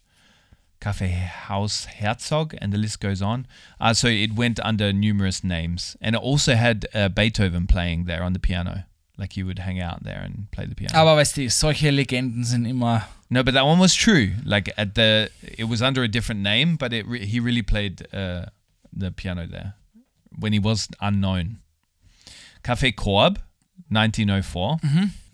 Cafe House Herzog, and the list goes on. Uh, so it went under numerous names. And it also had uh, Beethoven playing there on the piano. Like he would hang out there and play the piano. Aber weißt du, solche Legenden sind immer. No, but that one was true. Like at the, it was under a different name, but it re- he really played uh, the piano there when he was unknown. Cafe Korb, 1904,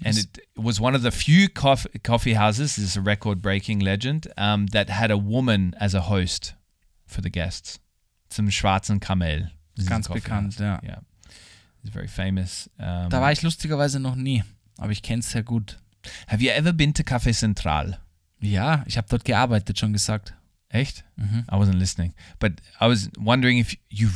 and it was one of the few coff- coffee houses. This is a record-breaking legend um, that had a woman as a host for the guests. Zum Schwarzen Kamel. Ganz bekannt, ja. Yeah, it's very famous. Um, Da war ich lustigerweise noch nie, aber ich kenne es sehr gut. have you ever been to Café Central? Ja, ich habe dort gearbeitet, schon gesagt. Echt? Mhm. I wasn't listening, but I was wondering if you've,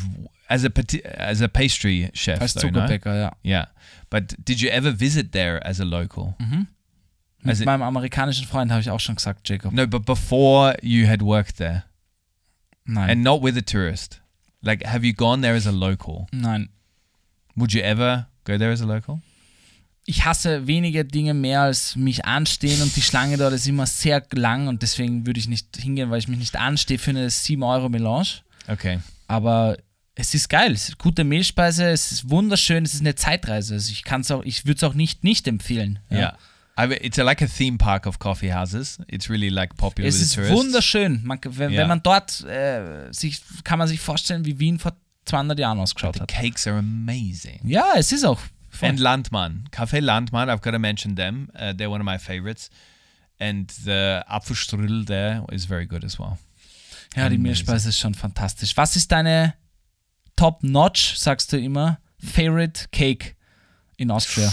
as a as a pastry chef, Als though, no? Ja. yeah. But did you ever visit there as a local? Mit Also- meinem amerikanischen Freund habe ich auch schon gesagt, Jacob. No, but before you had worked there, Nein. and not with a tourist. Like, have you gone there as a local? Nein. Would you ever go there as a local? Ich hasse wenige Dinge mehr als mich anstehen und die Schlange dort ist immer sehr lang und deswegen würde ich nicht hingehen, weil ich mich nicht anstehe für eine 7 Euro Melange. Okay. Aber es ist geil, es ist gute Mehlspeise, es ist wunderschön, es ist eine Zeitreise. Also ich kann es auch, ich würde es auch nicht nicht empfehlen. Yeah. I it's like a theme park of coffee houses. It's really like popular Es ist the tourists. wunderschön. Man, wenn, Ja. wenn man dort äh, sich, kann man sich vorstellen, wie Wien vor 200 Jahren ausgeschaut The hat. cakes are amazing. Ja, es ist auch. voll. And Landmann, Café Landmann, I've got to mention them. Uh, they're one of my favorites. And the Apfelstrudel there is very good as well. Ja, die Amazing. Mehlspeise ist schon fantastisch. Was ist deine Top-Notch, sagst du immer, Favorite Cake in Austria?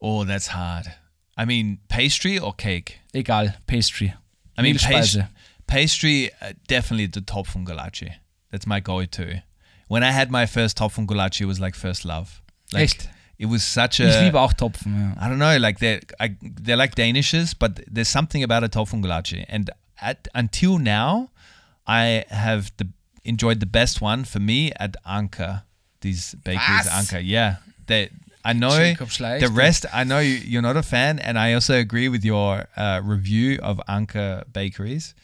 Oh, that's hard. I mean, pastry or cake? Egal, Pastry. I mean, Mehlspeise. pastry, uh, definitely the top from Galaci. That's my go-to. When I had my first top from Galaci, it was like first love. Like, Echt? It was such Ich a. liebe auch Topfen. Ja. I don't know, like they're I, they're like Danishes, but there's something about a Tofungulachi. And at until now, I have the enjoyed the best one for me at Anka. These bakeries, Was? Anka. Yeah, they. I know the rest. I know you, you're not a fan, and I also agree with your uh, review of Anka bakeries.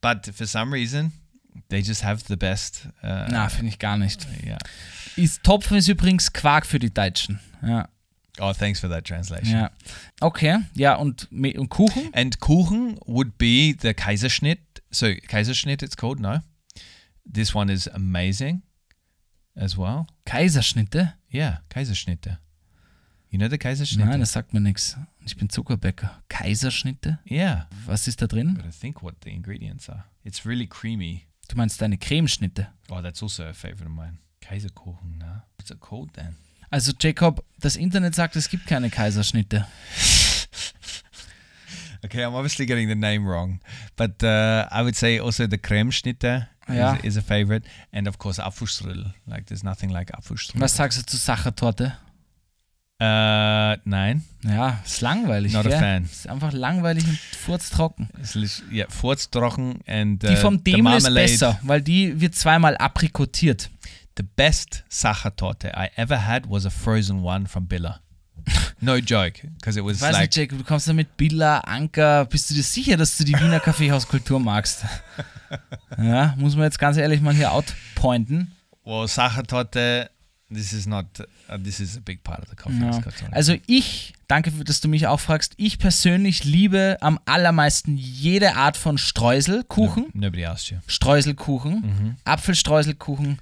But for some reason, they just have the best. Uh, Na, finde ich gar nicht. yeah. Ist, Topfen ist übrigens Quark für die Deutschen. Ja. Oh, thanks for that translation. ja. Okay, ja, und, Me- und Kuchen? And Kuchen would be the Kaiserschnitt. So Kaiserschnitt, it's called. No, this one is amazing, as well. Kaiserschnitte? Yeah, Kaiserschnitte. You know the Kaiserschnitte? Nein, das sagt mir nichts. Ich bin Zuckerbäcker. Kaiserschnitte? yeah, Was ist da drin? gotta think what the ingredients are. It's really creamy. Du meinst deine Cremeschnitte. Oh, that's also a favorite of mine. Kaiserkuchen. No, what's it called then? Also Jacob, das Internet sagt, es gibt keine Kaiserschnitte. <laughs> Okay, I'm obviously getting the name wrong, but uh, I would say also the Cremeschnitte Yeah. is, is a favorite, and of course Apfelstrudel. Like there's nothing like Apfelstrudel. Was sagst du zu Sachertorte? Uh, nein. Ja, ist langweilig. Not a gell? fan. Ist einfach langweilig und furztrocken. Yeah, furztrocken and uh, Die vom Demel ist besser, weil die wird zweimal aprikotiert. The best Sachertorte I ever had was a frozen one from Billa. No joke, because it was Ich weiß like nicht, Jacob, du kommst da mit Billa, Anker. Bist du dir sicher, dass du die Wiener Kaffeehauskultur magst? <laughs> ja, muss man jetzt ganz ehrlich mal hier outpointen. well Sachertorte. This is not. Uh, this is a big part of the coffee. Ja. Also ich, danke, für- dass du mich auch fragst, ich persönlich liebe am allermeisten jede Art von Streuselkuchen. Nobody asked you. Streuselkuchen, Apfelstreuselkuchen,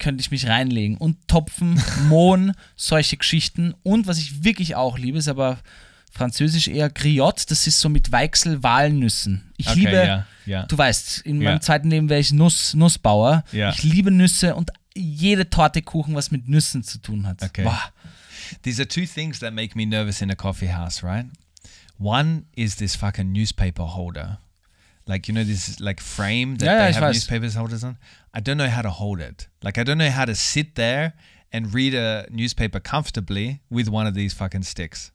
könnte ich mich reinlegen. Und Topfen, <laughs> Mohn, solche Geschichten. Und was ich wirklich auch liebe, ist aber französisch eher Griotte, das ist so mit Weichsel, Walnüssen. Ich Okay, liebe, yeah, yeah. du weißt, in Ja. meinem zweiten Leben wäre ich Nuss, Nussbauer. Ja. Ich liebe Nüsse und jede Torte Kuchen, was mit Nüssen zu tun hat. Okay. Boah. These are two things that make me nervous in a coffee house, right? One is this fucking newspaper holder. Like, you know, this like frame that Yeah, yeah, they have weiß. newspapers holders on. I don't know how to hold it. Like, I don't know how to sit there and read a newspaper comfortably with one of these fucking sticks.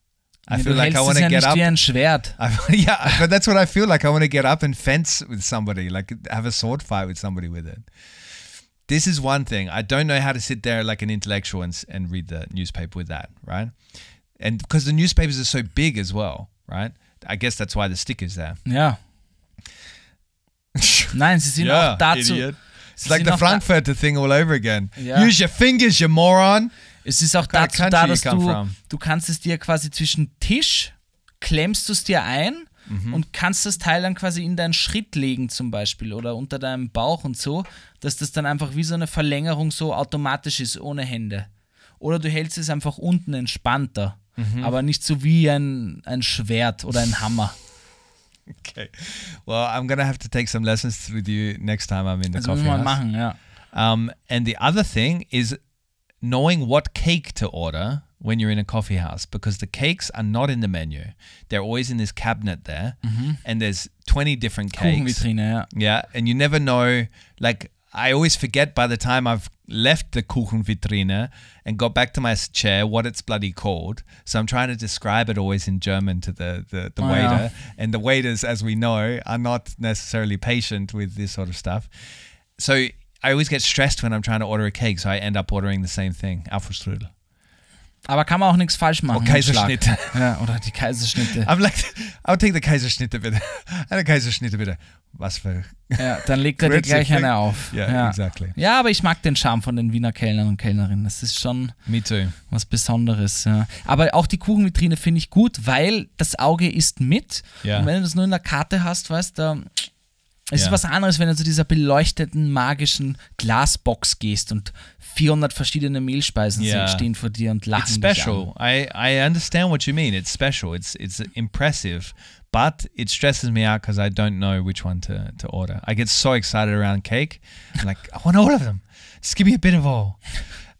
I feel like I want to ja get up. wie ein Schwert. <laughs> I, yeah, but that's what I feel like. I want to get up and fence with somebody, like have a sword fight with somebody with it. This is one thing. I don't know how to sit there like an intellectual and, and read the newspaper with that, right? And because the newspapers are so big as well, right? I guess that's why the stick is there. Ja. Nein, sie sind auch dazu. idiot. It's like the Frankfurter thing all over again. Yeah. Use your fingers, you moron. Es ist auch dazu da, dass du, from? du kannst es dir quasi zwischen Tisch, klemmst du es dir ein Mhm. und kannst das Teil dann quasi in deinen Schritt legen zum Beispiel oder unter deinem Bauch und so, dass das dann einfach wie so eine Verlängerung so automatisch ist, ohne Hände. Oder du hältst es einfach unten entspannter, Mhm. aber nicht so wie ein, ein Schwert oder ein Hammer. <laughs> Okay. Well, I'm gonna have to take some lessons with you next time I'm in the Das coffee house. machen, ja. Um, and the other thing is knowing what cake to order when you're in a coffee house because the cakes are not in the menu. They're always in this cabinet there, and there's 20 different cakes. Kuchenvitrine, ja. Yeah, and you never know. Like, I always forget by the time I've left the Kuchenvitrine and got back to my chair what it's bloody called. So I'm trying to describe it always in German to the, the, the Oh, waiter. yeah. And the waiters, as we know, are not necessarily patient with this sort of stuff. So I always get stressed when I'm trying to order a cake, so I end up ordering the same thing, Apfelstrudel. Aber kann man auch nichts falsch machen. Schlag. Kaiserschnitte. Ja, oder die Kaiserschnitte. I'm like, I'll take the Kaiserschnitte bitte. Eine Kaiserschnitte bitte. Was für. Ja, dann legt er dir gleich eine auf. Yeah, ja. exactly. Ja, aber ich mag den Charme von den Wiener Kellnern und Kellnerinnen. Das ist schon Me too. was Besonderes. Ja. Aber auch die Kuchenvitrine finde ich gut, weil das Auge isst mit. Ja. Und wenn du das nur in der Karte hast, weißt du, es Ja. ist was anderes, wenn du zu dieser beleuchteten, magischen Glasbox gehst und 400 verschiedene Mehlspeisen sind, stehen vor dir und lachen It's special. I, I understand what you mean. It's special. It's it's impressive, but it stresses me out because I don't know which one to, to order. I get so excited around cake. I'm like, I want all of them. Just give me a bit of all.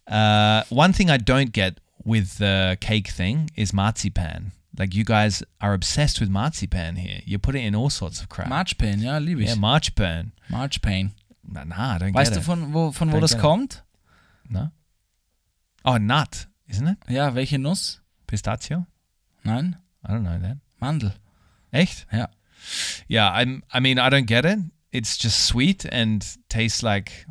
Uh, one thing I don't get with the cake thing is marzipan. Like you guys are obsessed with marzipan here. You put it in all sorts of crap. Marchpan, ja, liebe ich. yeah, marzipan. Marchpan. Nah, I don't Weißt get du, it. von wo, von wo Don't das get it. kommt? no. Oh, nut, isn't it? Ja, welche Nuss? Pistachio? Nein, I don't know that. Mandel. Echt? Ja. Yeah, I'm. I mean, I don't get it. It's just sweet and tastes like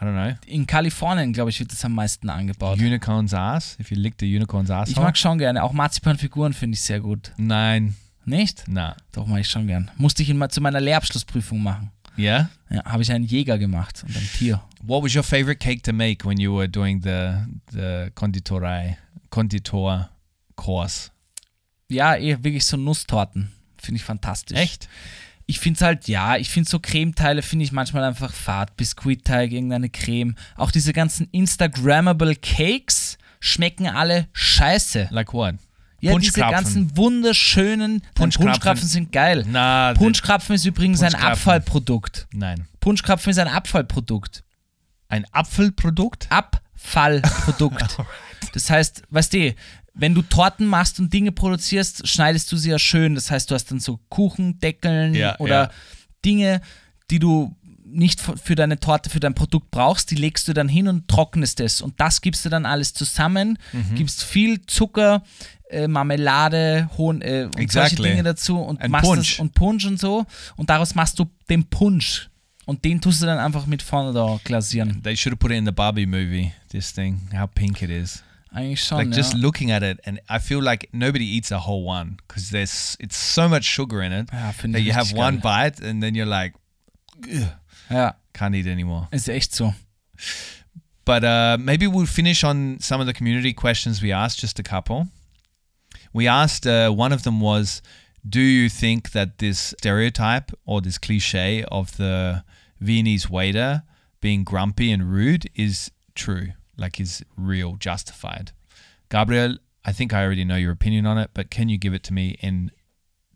I don't know In Kalifornien, glaube ich, wird das am meisten angebaut. unicorn's ass. If you lick the unicorn's ass, Ich mag schon gerne. Auch Marzipanfiguren finde ich sehr gut. Nein, Nicht? nah. Doch, mag ich schon gern. Musste ich ihn mal zu meiner Lehrabschlussprüfung machen. Yeah. Ja, habe ich einen Jäger gemacht und ein Tier. What was your favorite cake to make when you were doing the the konditorei konditor course? Ja, eher wirklich so Nusstorten. Finde ich fantastisch. Echt? Ich finde es halt, ja, ich finde so Cremeteile finde ich manchmal einfach fad. Biskuitteig, irgendeine Creme. Auch diese ganzen Instagrammable Cakes schmecken alle scheiße. Like what? Ja, diese ganzen wunderschönen Punschkrapfen, Punschkrapfen. Sind geil. Na, Punschkrapfen ist übrigens ein. Abfallprodukt. Nein. Punschkrapfen ist ein Abfallprodukt. Ein Apfelprodukt? Abfallprodukt. <laughs> das heißt, weißt du, wenn du Torten machst und Dinge produzierst, schneidest du sie ja schön. Das heißt, du hast dann so Kuchendeckeln Ja, oder ja. Dinge, die du nicht für deine Torte, für dein Produkt brauchst, die legst du dann hin und trocknest es. Und das gibst du dann alles zusammen, Mhm. gibst viel Zucker, äh, Marmelade, Hohn, äh, und solche Exactly. Dinge dazu und Ein machst Punsch. Das, und Punsch und so. Und daraus machst du den Punsch. Und den tust du dann einfach mit Fondant glasieren. They should have put it in the Barbie movie. This thing, how pink it is. Like just looking at it, and I feel like nobody eats a whole one because there's it's so much sugar in it Ja, that you have one geil. bite and then you're like, Ja, can't eat anymore. ist echt so. But uh, maybe we'll finish on some of the community questions we asked, just a couple. We asked, uh, one of them was, do you think that this stereotype or this cliche of the Viennese waiter being grumpy and rude is true? Like, is real, justified? Gabriel, I think I already know your opinion on it, but can you give it to me in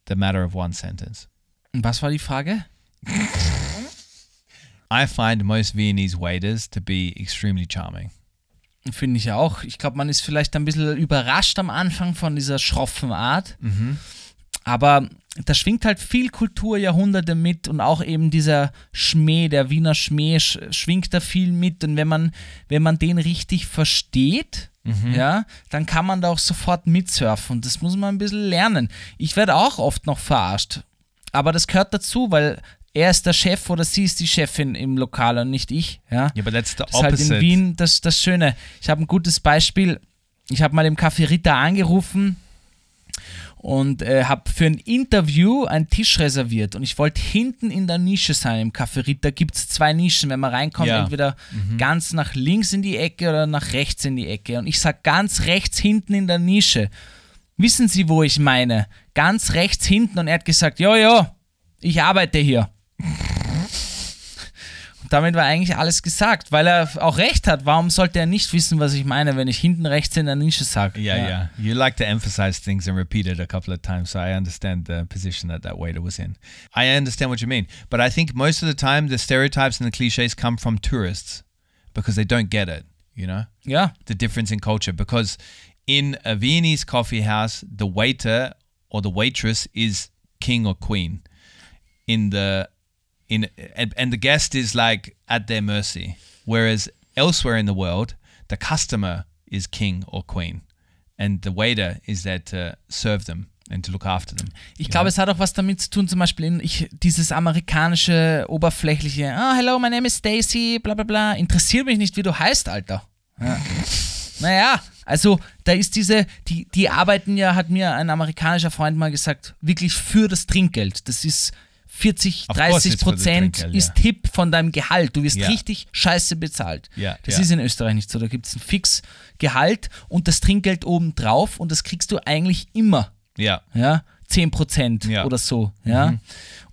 the matter of one sentence? Was war die Frage? <laughs> I find most Viennese waiters to be extremely charming. Finde ich auch. Ich glaube, man ist vielleicht ein bisschen überrascht am Anfang von dieser schroffen Art. Aber da schwingt halt viel Kultur, Jahrhunderte mit und auch eben dieser Schmäh, der Wiener Schmäh sch schwingt da viel mit. Und wenn man, wenn man den richtig versteht, ja, dann kann man da auch sofort mitsurfen. Und das muss man ein bisschen lernen. Ich werde auch oft noch verarscht. Aber das gehört dazu, weil er ist der Chef oder sie ist die Chefin im Lokal und nicht ich. Ja, Yeah, but that's the das ist halt in Wien das, das Schöne. Ich habe ein gutes Beispiel. Ich habe mal im Café Ritter angerufen und äh, habe für ein Interview einen Tisch reserviert. Und ich wollte hinten in der Nische sein. Im Café Ritter gibt es zwei Nischen. Wenn man reinkommt, Ja. entweder ganz nach links in die Ecke oder nach rechts in die Ecke. Und ich sag ganz rechts hinten in der Nische. Wissen Sie, wo ich meine? Ganz rechts hinten. Und er hat gesagt, jo, jo, ich arbeite hier. Damit war eigentlich alles gesagt, weil er auch recht hat. Warum sollte er nicht wissen, was ich meine, wenn ich hinten rechts in der Nische sage? Yeah, yeah, You like to emphasize things and repeat it a couple of times, so I understand the position that that waiter was in. I understand what you mean, but I think most of the time the stereotypes and the cliches come from tourists because they don't get it. You know Ja, the difference in culture because in a Viennese coffee house, the waiter or the waitress is king or queen. In the in and, and the guest is like at their mercy. Whereas elsewhere in the world, the customer is king or queen, and the waiter is there to serve them and to look after them. Ich glaube, es hat auch was damit zu tun, zum Beispiel in ich, dieses amerikanische, oberflächliche, ah, hello, my name is Stacy, bla bla bla, interessiert mich nicht, wie du heißt, Alter. Ja. <laughs> naja, also da ist diese, die, die arbeiten ja, hat mir ein amerikanischer Freund mal gesagt, wirklich für das Trinkgeld. Das ist 40, Of course 30 it's for the Prozent Trinkgeld, ist ja. Tipp von deinem Gehalt. Du wirst Ja. richtig scheiße bezahlt. Ja, das ja. ist in Österreich nicht so. Da gibt es ein Fixgehalt und das Trinkgeld oben drauf und das kriegst du eigentlich immer Yeah. ja, 10% Ja. oder so, ja.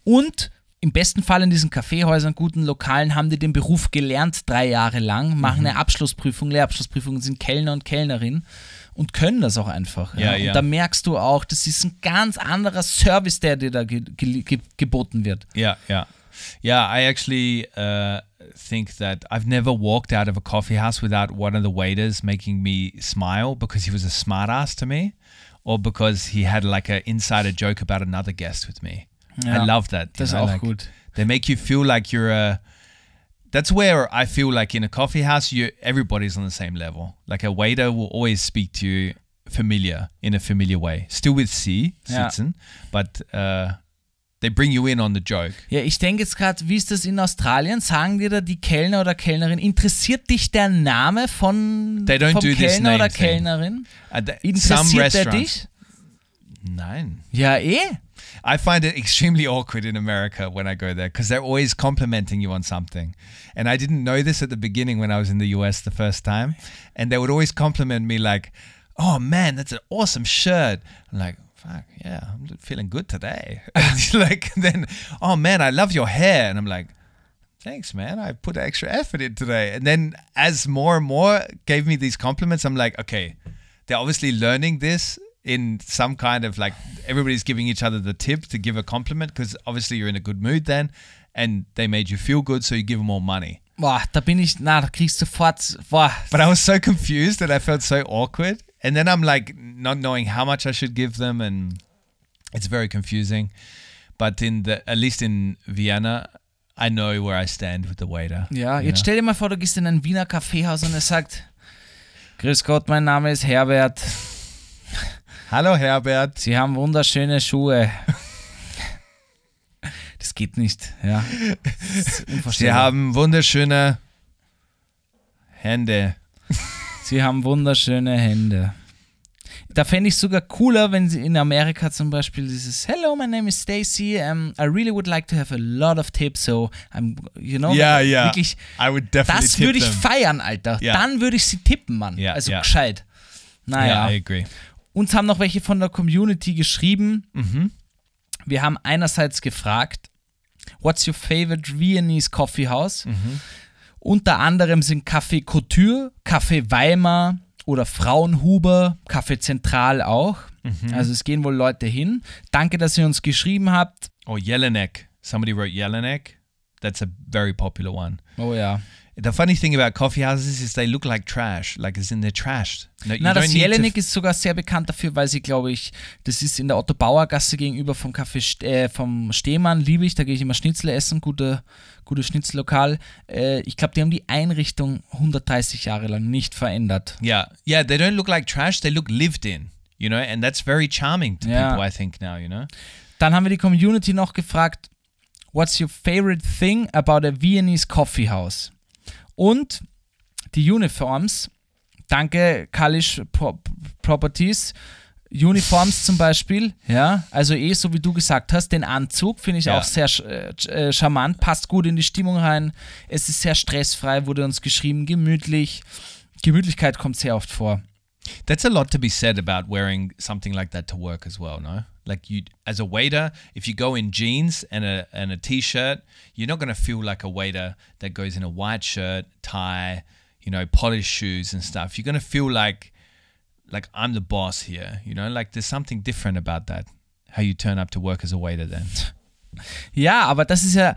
Und im besten Fall in diesen Kaffeehäusern, guten Lokalen, haben die den Beruf gelernt drei Jahre lang, machen eine Abschlussprüfung, Lehrabschlussprüfung, sind Kellner und Kellnerin und können das auch einfach. Ja, Und ja. da merkst du auch, das ist ein ganz anderer Service, der dir da ge ge ge geboten wird. Yeah, yeah, yeah. I actually uh, think that I've never walked out of a coffee house without one of the waiters making me smile because he was a smartass to me, or because he had like an insider joke about another guest with me. I Ja, love that. Das ist know, auch like, gut. They make you feel like you're a. That's where I feel like in a coffee house, you everybody's on the same level. Like a waiter will always speak to you familiar in a familiar way, still with C, Ja. sitzen, but uh, they bring you in on the joke. Ja, ich denke jetzt gerade, wie ist das in Australien? Sagen dir da die Kellner oder Kellnerin, interessiert dich der Name von They don't vom do Kellner oder thing. Kellnerin? Uh, Interessiert der dich? Nein. Ja, eh. I find it extremely awkward in America when I go there because they're always complimenting you on something. And I didn't know this at the beginning when I was in the US the first time. And they would always compliment me like, oh man, that's an awesome shirt. I'm like, fuck, yeah, I'm feeling good today. <laughs> <laughs> Like, then, oh man, I love your hair. And I'm like, thanks, man. I put extra effort in today. And then as more and more gave me these compliments, I'm like, okay, they're obviously learning this in some kind of like everybody's giving each other the tip to give a compliment because obviously you're in a good mood then and they made you feel good so you give them more money. Boah, da bin ich, na, da kriegst du sofort, boah, but i was so confused and i felt so awkward and then i'm like not knowing how much i should give them and it's very confusing. But in the at least in vienna i know where i stand with the waiter Ja, jetzt know? stell dir mal vor, du gehst in ein Wiener Kaffeehaus und er sagt, Grüß Gott, mein Name ist Herbert, hallo herbert Sie haben wunderschöne Schuhe. Das geht nicht, ja. Sie haben wunderschöne hände Sie haben wunderschöne Hände. Da fände ich sogar cooler, wenn sie in Amerika zum Beispiel dieses Hello, my name is Stacy. Um, I really would like to have a lot of tips, so I'm, you know, Ja, ja. wirklich. i would definitely Das würde ich them. feiern, Alter. Ja. Dann würde ich sie tippen, Mann. Ja, also ja. gescheit. Naja. yeah i agree Uns haben noch welche von der Community geschrieben. Mhm. Wir haben einerseits gefragt, what's your favorite Viennese coffee house? Mhm. Unter anderem sind Café Couture, Café Weimar oder Fraunhuber, Café Zentral auch. Mhm. Also es gehen wohl Leute hin. Danke, dass ihr uns geschrieben habt. Or Jelinek. Somebody wrote Jelinek. That's a very popular one. Oh ja. The funny thing about coffee houses is they look like trash, like as in they're trashed. No, Na, das Jelinek ist sogar sehr bekannt dafür, weil sie, glaube ich, das ist in der Otto-Bauer-Gasse gegenüber vom Café äh, vom Stehmann, liebe ich, da gehe ich immer Schnitzel essen, gute, gutes Schnitzellokal. Äh, ich glaube, die haben die Einrichtung 130 Jahre lang nicht verändert. Yeah, yeah. They don't look like trash. They look lived in. You know, and that's very charming to Yeah. people. I think now. You know. Dann haben wir die Community noch gefragt, what's your favorite thing about a Viennese coffee house? Und die Uniforms, danke Kalisch Pro Properties, Uniforms zum Beispiel, ja, also eh so wie du gesagt hast, den Anzug finde ich Ja. auch sehr äh, charmant, passt gut in die Stimmung rein, es ist sehr stressfrei, wurde uns geschrieben, gemütlich, Gemütlichkeit kommt sehr oft vor. That's a lot to be said about wearing something like that to work as well, no? Like you, as a waiter, if you go in jeans and a and a t-shirt, you're not going to feel like a waiter that goes in a white shirt, tie, you know, polished shoes and stuff. You're going to feel like like I'm the boss here, you know? Like there's something different about that. How you turn up to work as a waiter then. <laughs> Ja, aber das ist ja,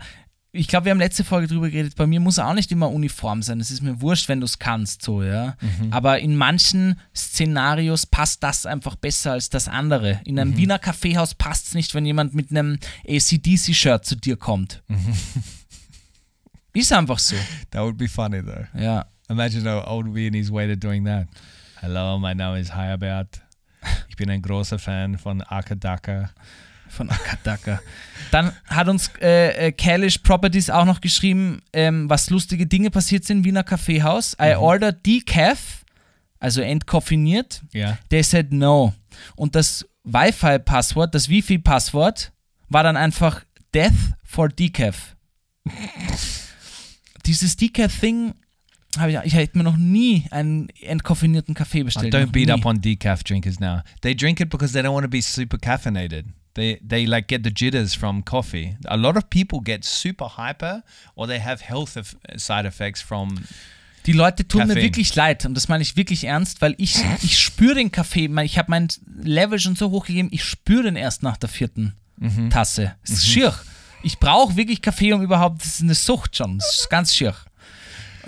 ich glaube, wir haben letzte Folge drüber geredet, bei mir muss auch nicht immer Uniform sein. Es ist mir wurscht, wenn du es kannst, so, ja. Aber in manchen Szenarios passt das einfach besser als das andere. In einem Wiener Kaffeehaus passt es nicht, wenn jemand mit einem ACDC-Shirt zu dir kommt. ist einfach so, That would be funny though. ja. Imagine an old Viennese waiter doing that. Hello, my name is Hayabert. Ich bin ein großer Fan von Akadaka. Von Akadaka. Dann hat uns äh, äh, Kalish Properties auch noch geschrieben, ähm, was lustige Dinge passiert sind Wiener Kaffeehaus. I ordered decaf, also entkoffiniert. Ja. They said no. Und das Wi-Fi-Passwort, das Wi-Fi-Passwort, war dann einfach Death for Decaf. <laughs> Dieses Decaf-Thing habe ich, ich hätte mir noch nie einen entkoffinierten Kaffee Oh, bestellt. don't noch beat nie. up on decaf drinkers now. They drink it because they don't want to be super caffeinated. They they like get the jitters from coffee. A lot of people get super hyper or they have health side effects from Die Leute tun mir Kaffee. wirklich leid und das meine ich wirklich ernst, weil ich, ich spüre den Kaffee, ich habe mein Level schon so hochgegeben, ich spüre den erst nach der vierten Mhm. Tasse. Es ist schier. Ich brauche wirklich Kaffee, um überhaupt, das ist eine Sucht schon, das ist ganz schier.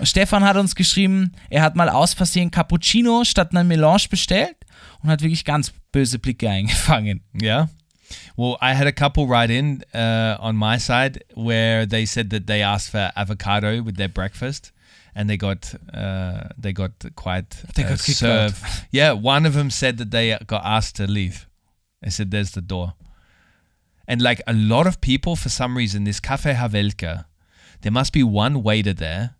Stefan hat uns geschrieben, er hat mal aus Versehen Cappuccino statt einer Melange bestellt und hat wirklich ganz böse Blicke <laughs> eingefangen. Yeah. Well, I had a couple write in uh, on my side where they said that they asked for avocado with their breakfast, and they got uh, they got quite They uh, got served. Yeah, one of them said that they got asked to leave. They said, "There's the door." And like a lot of people, for some reason, this Cafe Havelka, there must be one waiter there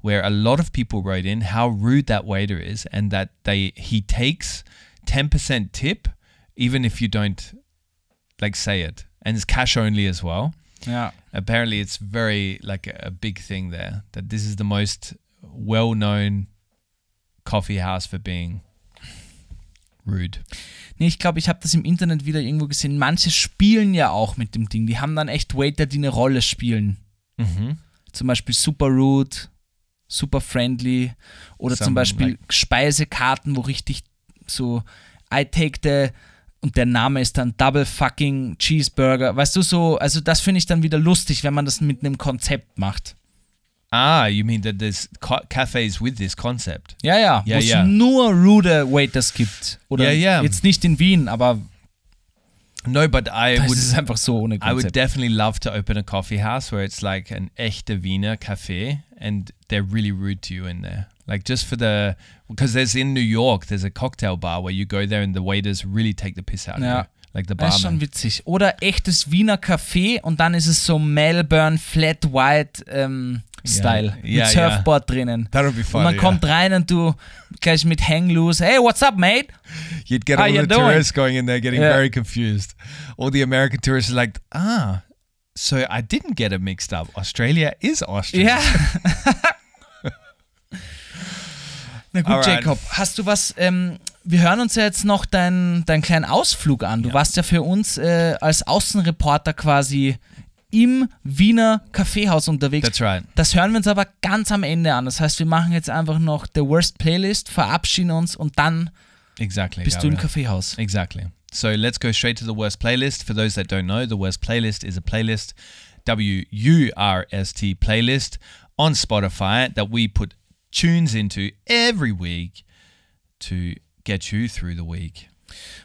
where a lot of people wrote in how rude that waiter is and that they he takes 10% tip even if you don't like say it and it's cash only as well Ja. apparently it's very like a, a big thing there that this is the most well-known coffee house for being rude Nee, ich glaube, ich habe das im Internet wieder irgendwo gesehen. Manche spielen ja auch mit dem Ding. Die haben dann echt Waiter, die eine Rolle spielen. mhm. Zum Beispiel super rude, super friendly oder zum Some, Beispiel like- Speisekarten, wo richtig so I take the und der Name ist dann Double fucking Cheeseburger. Weißt du so, also das finde ich dann wieder lustig, wenn man das mit einem Konzept macht. ah you mean that there's ca- cafes with this concept Ja, ja, Ja, wo es ja. nur rude Waiters gibt. Oder Ja, ja. jetzt nicht in Wien, aber no but i would ist einfach so ohne I would Konzept. definitely love to open a coffee house where it's like an echte Wiener cafe and they're really rude to you in there. Like just for the because there's in New York there's a cocktail bar where you go there and the waiters really take the piss out of you. Like the Das ist schon witzig. Oder echtes Wiener Café und dann ist es so Melbourne Flat White ähm, Style. Ja, mit. Surfboard drinnen. That'll be Und fun. man kommt rein und du gleich mit Hang Loose. Hey, what's up, mate? You'd get How all the tourists going in there getting Yeah. very confused. All the American tourists are like, ah, so I didn't get it mixed up. Australia is Austria. Ja. <laughs> Na gut, Alright. Jacob, hast du was? Ähm, wir hören uns ja jetzt noch deinen deinen kleinen Ausflug an. Du Ja. warst ja für uns äh, als Außenreporter quasi im Wiener Kaffeehaus unterwegs. That's right. Das hören wir uns aber ganz am Ende an. Das heißt, wir machen jetzt einfach noch The Worst Playlist, verabschieden uns und dann Exactly. bist du im Gabriel. Kaffeehaus. Exactly. So let's go straight to the worst playlist. For those that don't know, the worst playlist is a playlist, W U R S T playlist on Spotify that we put tunes into every week to get you through the week.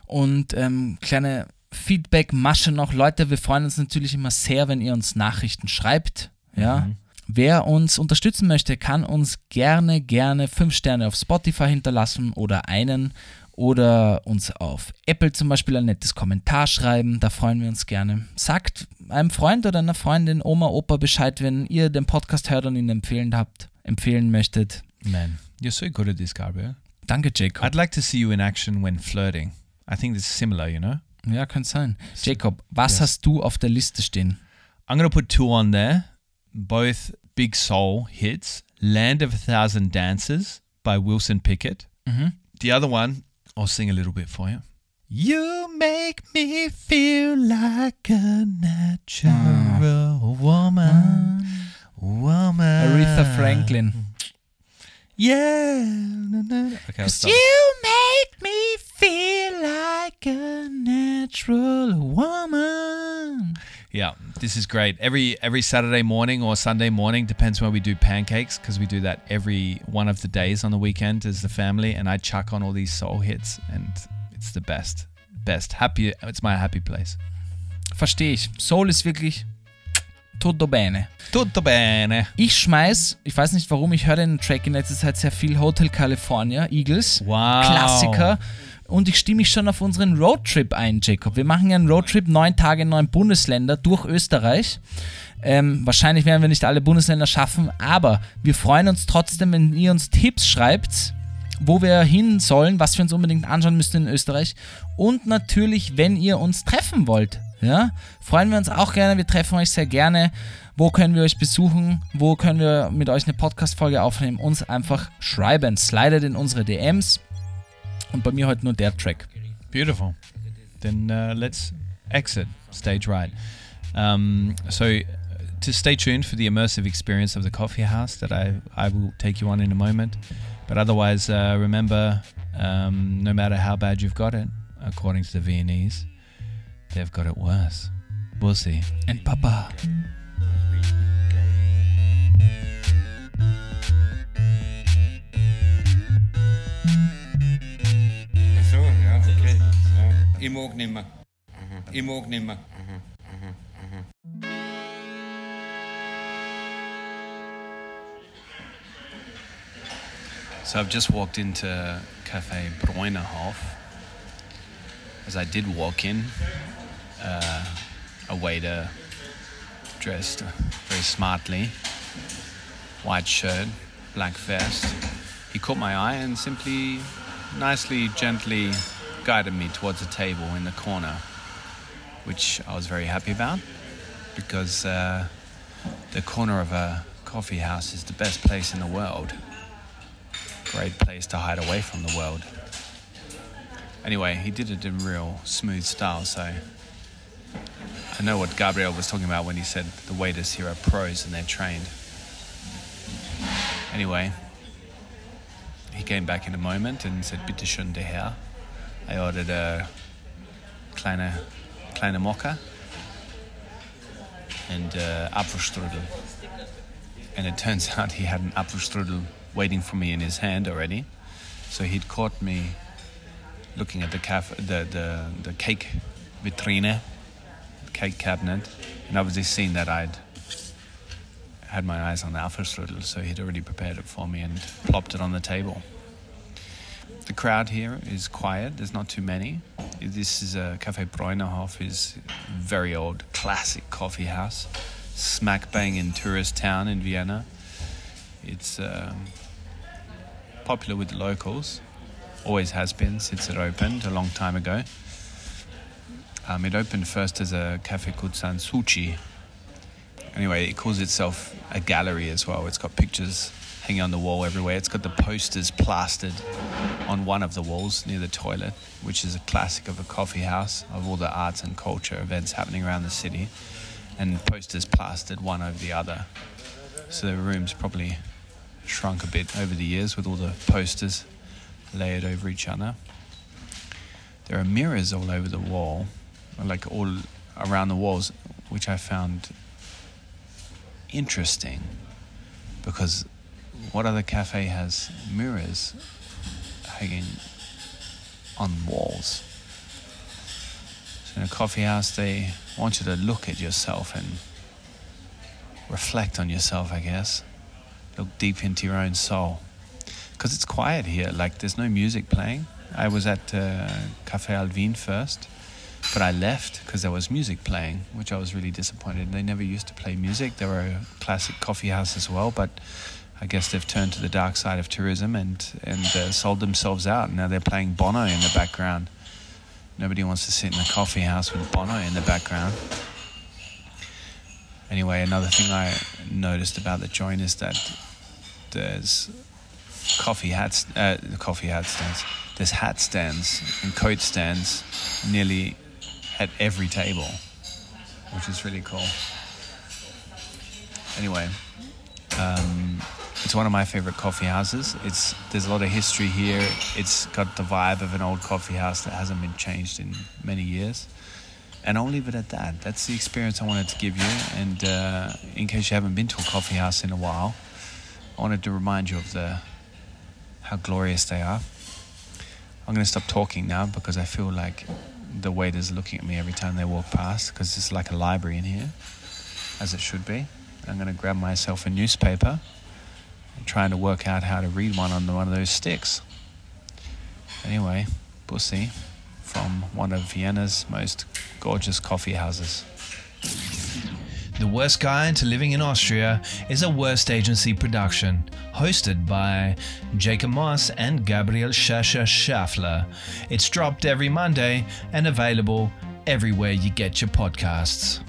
Und ähm, kleine Feedback-Masche noch. Leute, wir freuen uns natürlich immer sehr, wenn ihr uns Nachrichten schreibt. Ja. Wer uns unterstützen möchte, kann uns gerne, gerne fünf Sterne auf Spotify hinterlassen oder einen oder uns auf Apple zum Beispiel ein nettes Kommentar schreiben. Da freuen wir uns gerne. Sagt einem Freund oder einer Freundin, Oma, Opa Bescheid, wenn ihr den Podcast hört und ihn empfehlen habt, empfehlen möchtet. Man, you're so good at this, Gabriel. Danke, Jacob. I'd like to see you in action when flirting. I think this is similar, you know? Ja, könnte sein. Jacob, was Yes. hast du auf der Liste stehen? I'm going to put two on there, both big soul hits Land of a Thousand Dances by Wilson Pickett. Mhm. The other one, I'll sing a little bit for you. You make me feel like a natural mm. woman. Mm. Woman. Aretha Franklin. Yeah. No, no. Okay, I'll stop. You make me feel like a natural woman. Yeah, this is great. Every every Saturday morning or Sunday morning depends when we do pancakes because we do that every one of the days on the weekend as the family, and I chuck on all these soul hits, and it's the best, best. Happy. It's my happy place. Verstehe ich. Soul ist wirklich tutto bene. Tutto bene. Ich schmeiß, ich weiß nicht warum, ich höre den Track in letzter Zeit sehr viel, Hotel California, Eagles. Wow. Klassiker. Und ich stimme mich schon auf unseren Roadtrip ein, Jacob. Wir machen ja einen Roadtrip, neun Tage in neun Bundesländer durch Österreich. Ähm, wahrscheinlich werden wir nicht alle Bundesländer schaffen, aber wir freuen uns trotzdem, wenn ihr uns Tipps schreibt, wo wir hin sollen, was wir uns unbedingt anschauen müssen in Österreich. Und natürlich, wenn ihr uns treffen wollt. Ja, freuen wir uns auch gerne. Wir treffen euch sehr gerne. Wo können wir euch besuchen? Wo können wir mit euch eine Podcast-Folge aufnehmen? Uns einfach schreiben. Slidet in unsere DMs. Und bei mir heute nur der Track. Beautiful. Then uh, let's exit stage right. Um, so, to stay tuned for the immersive experience of the coffee house that I, I will take you on in a moment. But otherwise, uh, remember um, no matter how bad you've got it, according to the Viennese, they've got it worse. We'll see. And Papa. So I've just walked into Cafe Bräunerhof. As I did walk in, uh, a waiter dressed very smartly, white shirt, black vest. He caught my eye and simply, nicely, gently guided me towards a table in the corner, which I was very happy about because uh, the corner of a coffee house is the best place in the world great place to hide away from the world. Anyway, he did it in real smooth style, so I know what Gabriel was talking about when he said the waiters here are pros and they're trained. Anyway, he came back in a moment and said, Bitte schön, der Herr. I ordered a kleine, kleine Mokka and uh, Apfelstrudel. And it turns <laughs> out he had an Apfelstrudel waiting for me in his hand already. So he'd caught me looking at the cafe, the, the, the cake vitrine, cake cabinet, and obviously seen that I'd had my eyes on the Apfelstrudel, so he'd already prepared it for me and plopped it on the table. The crowd here is quiet. There's not too many. This is a Cafe Bräunerhof, is very old, classic coffee house, smack bang in tourist town in Vienna. It's um, popular with the locals, always has been since it opened a long time ago. Um, it opened first as a Cafe Kutsan Suchi. Anyway, it calls itself a gallery as well. It's got pictures hanging on the wall everywhere. It's got the posters plastered on one of the walls near the toilet, which is a classic of a coffee house of all the arts and culture events happening around the city, and posters plastered one over the other. So the room's probably shrunk a bit over the years with all the posters layered over each other. There are mirrors all over the wall, like all around the walls, which I found interesting because what other cafe has mirrors hanging on walls? So in a coffee house, they want you to look at yourself and reflect on yourself, I guess. Look deep into your own soul. Because it's quiet here, like there's no music playing. I was at uh, Cafe Alvin first, but I left because there was music playing, which I was really disappointed. They never used to play music. They were a classic coffee house as well, but I guess they've turned to the dark side of tourism and and uh, sold themselves out. Now they're playing Bono in the background. Nobody wants to sit in a coffee house with Bono in the background. Anyway, another thing I noticed about the joint is that there's coffee hats, uh, coffee hat stands. There's hat stands and coat stands nearly at every table, which is really cool. Anyway, um, it's one of my favorite coffee houses. It's there's a lot of history here. It's got the vibe of an old coffee house that hasn't been changed in many years. And I'll leave it at that. That's the experience I wanted to give you. And uh, in case you haven't been to a coffee house in a while, I wanted to remind you of the how glorious they are. I'm going to stop talking now because I feel like the waiter's looking at me every time they walk past because it's like a library in here, as it should be. I'm going to grab myself a newspaper and trying to work out how to read one on one of those sticks. Anyway, pussy from one of Vienna's most gorgeous coffee houses. The Worst Guide to Living in Austria is a Worst Agency production, hosted by Jacob Moss and Gabriel Shasha Schaffler. It's dropped every Monday and available everywhere you get your podcasts.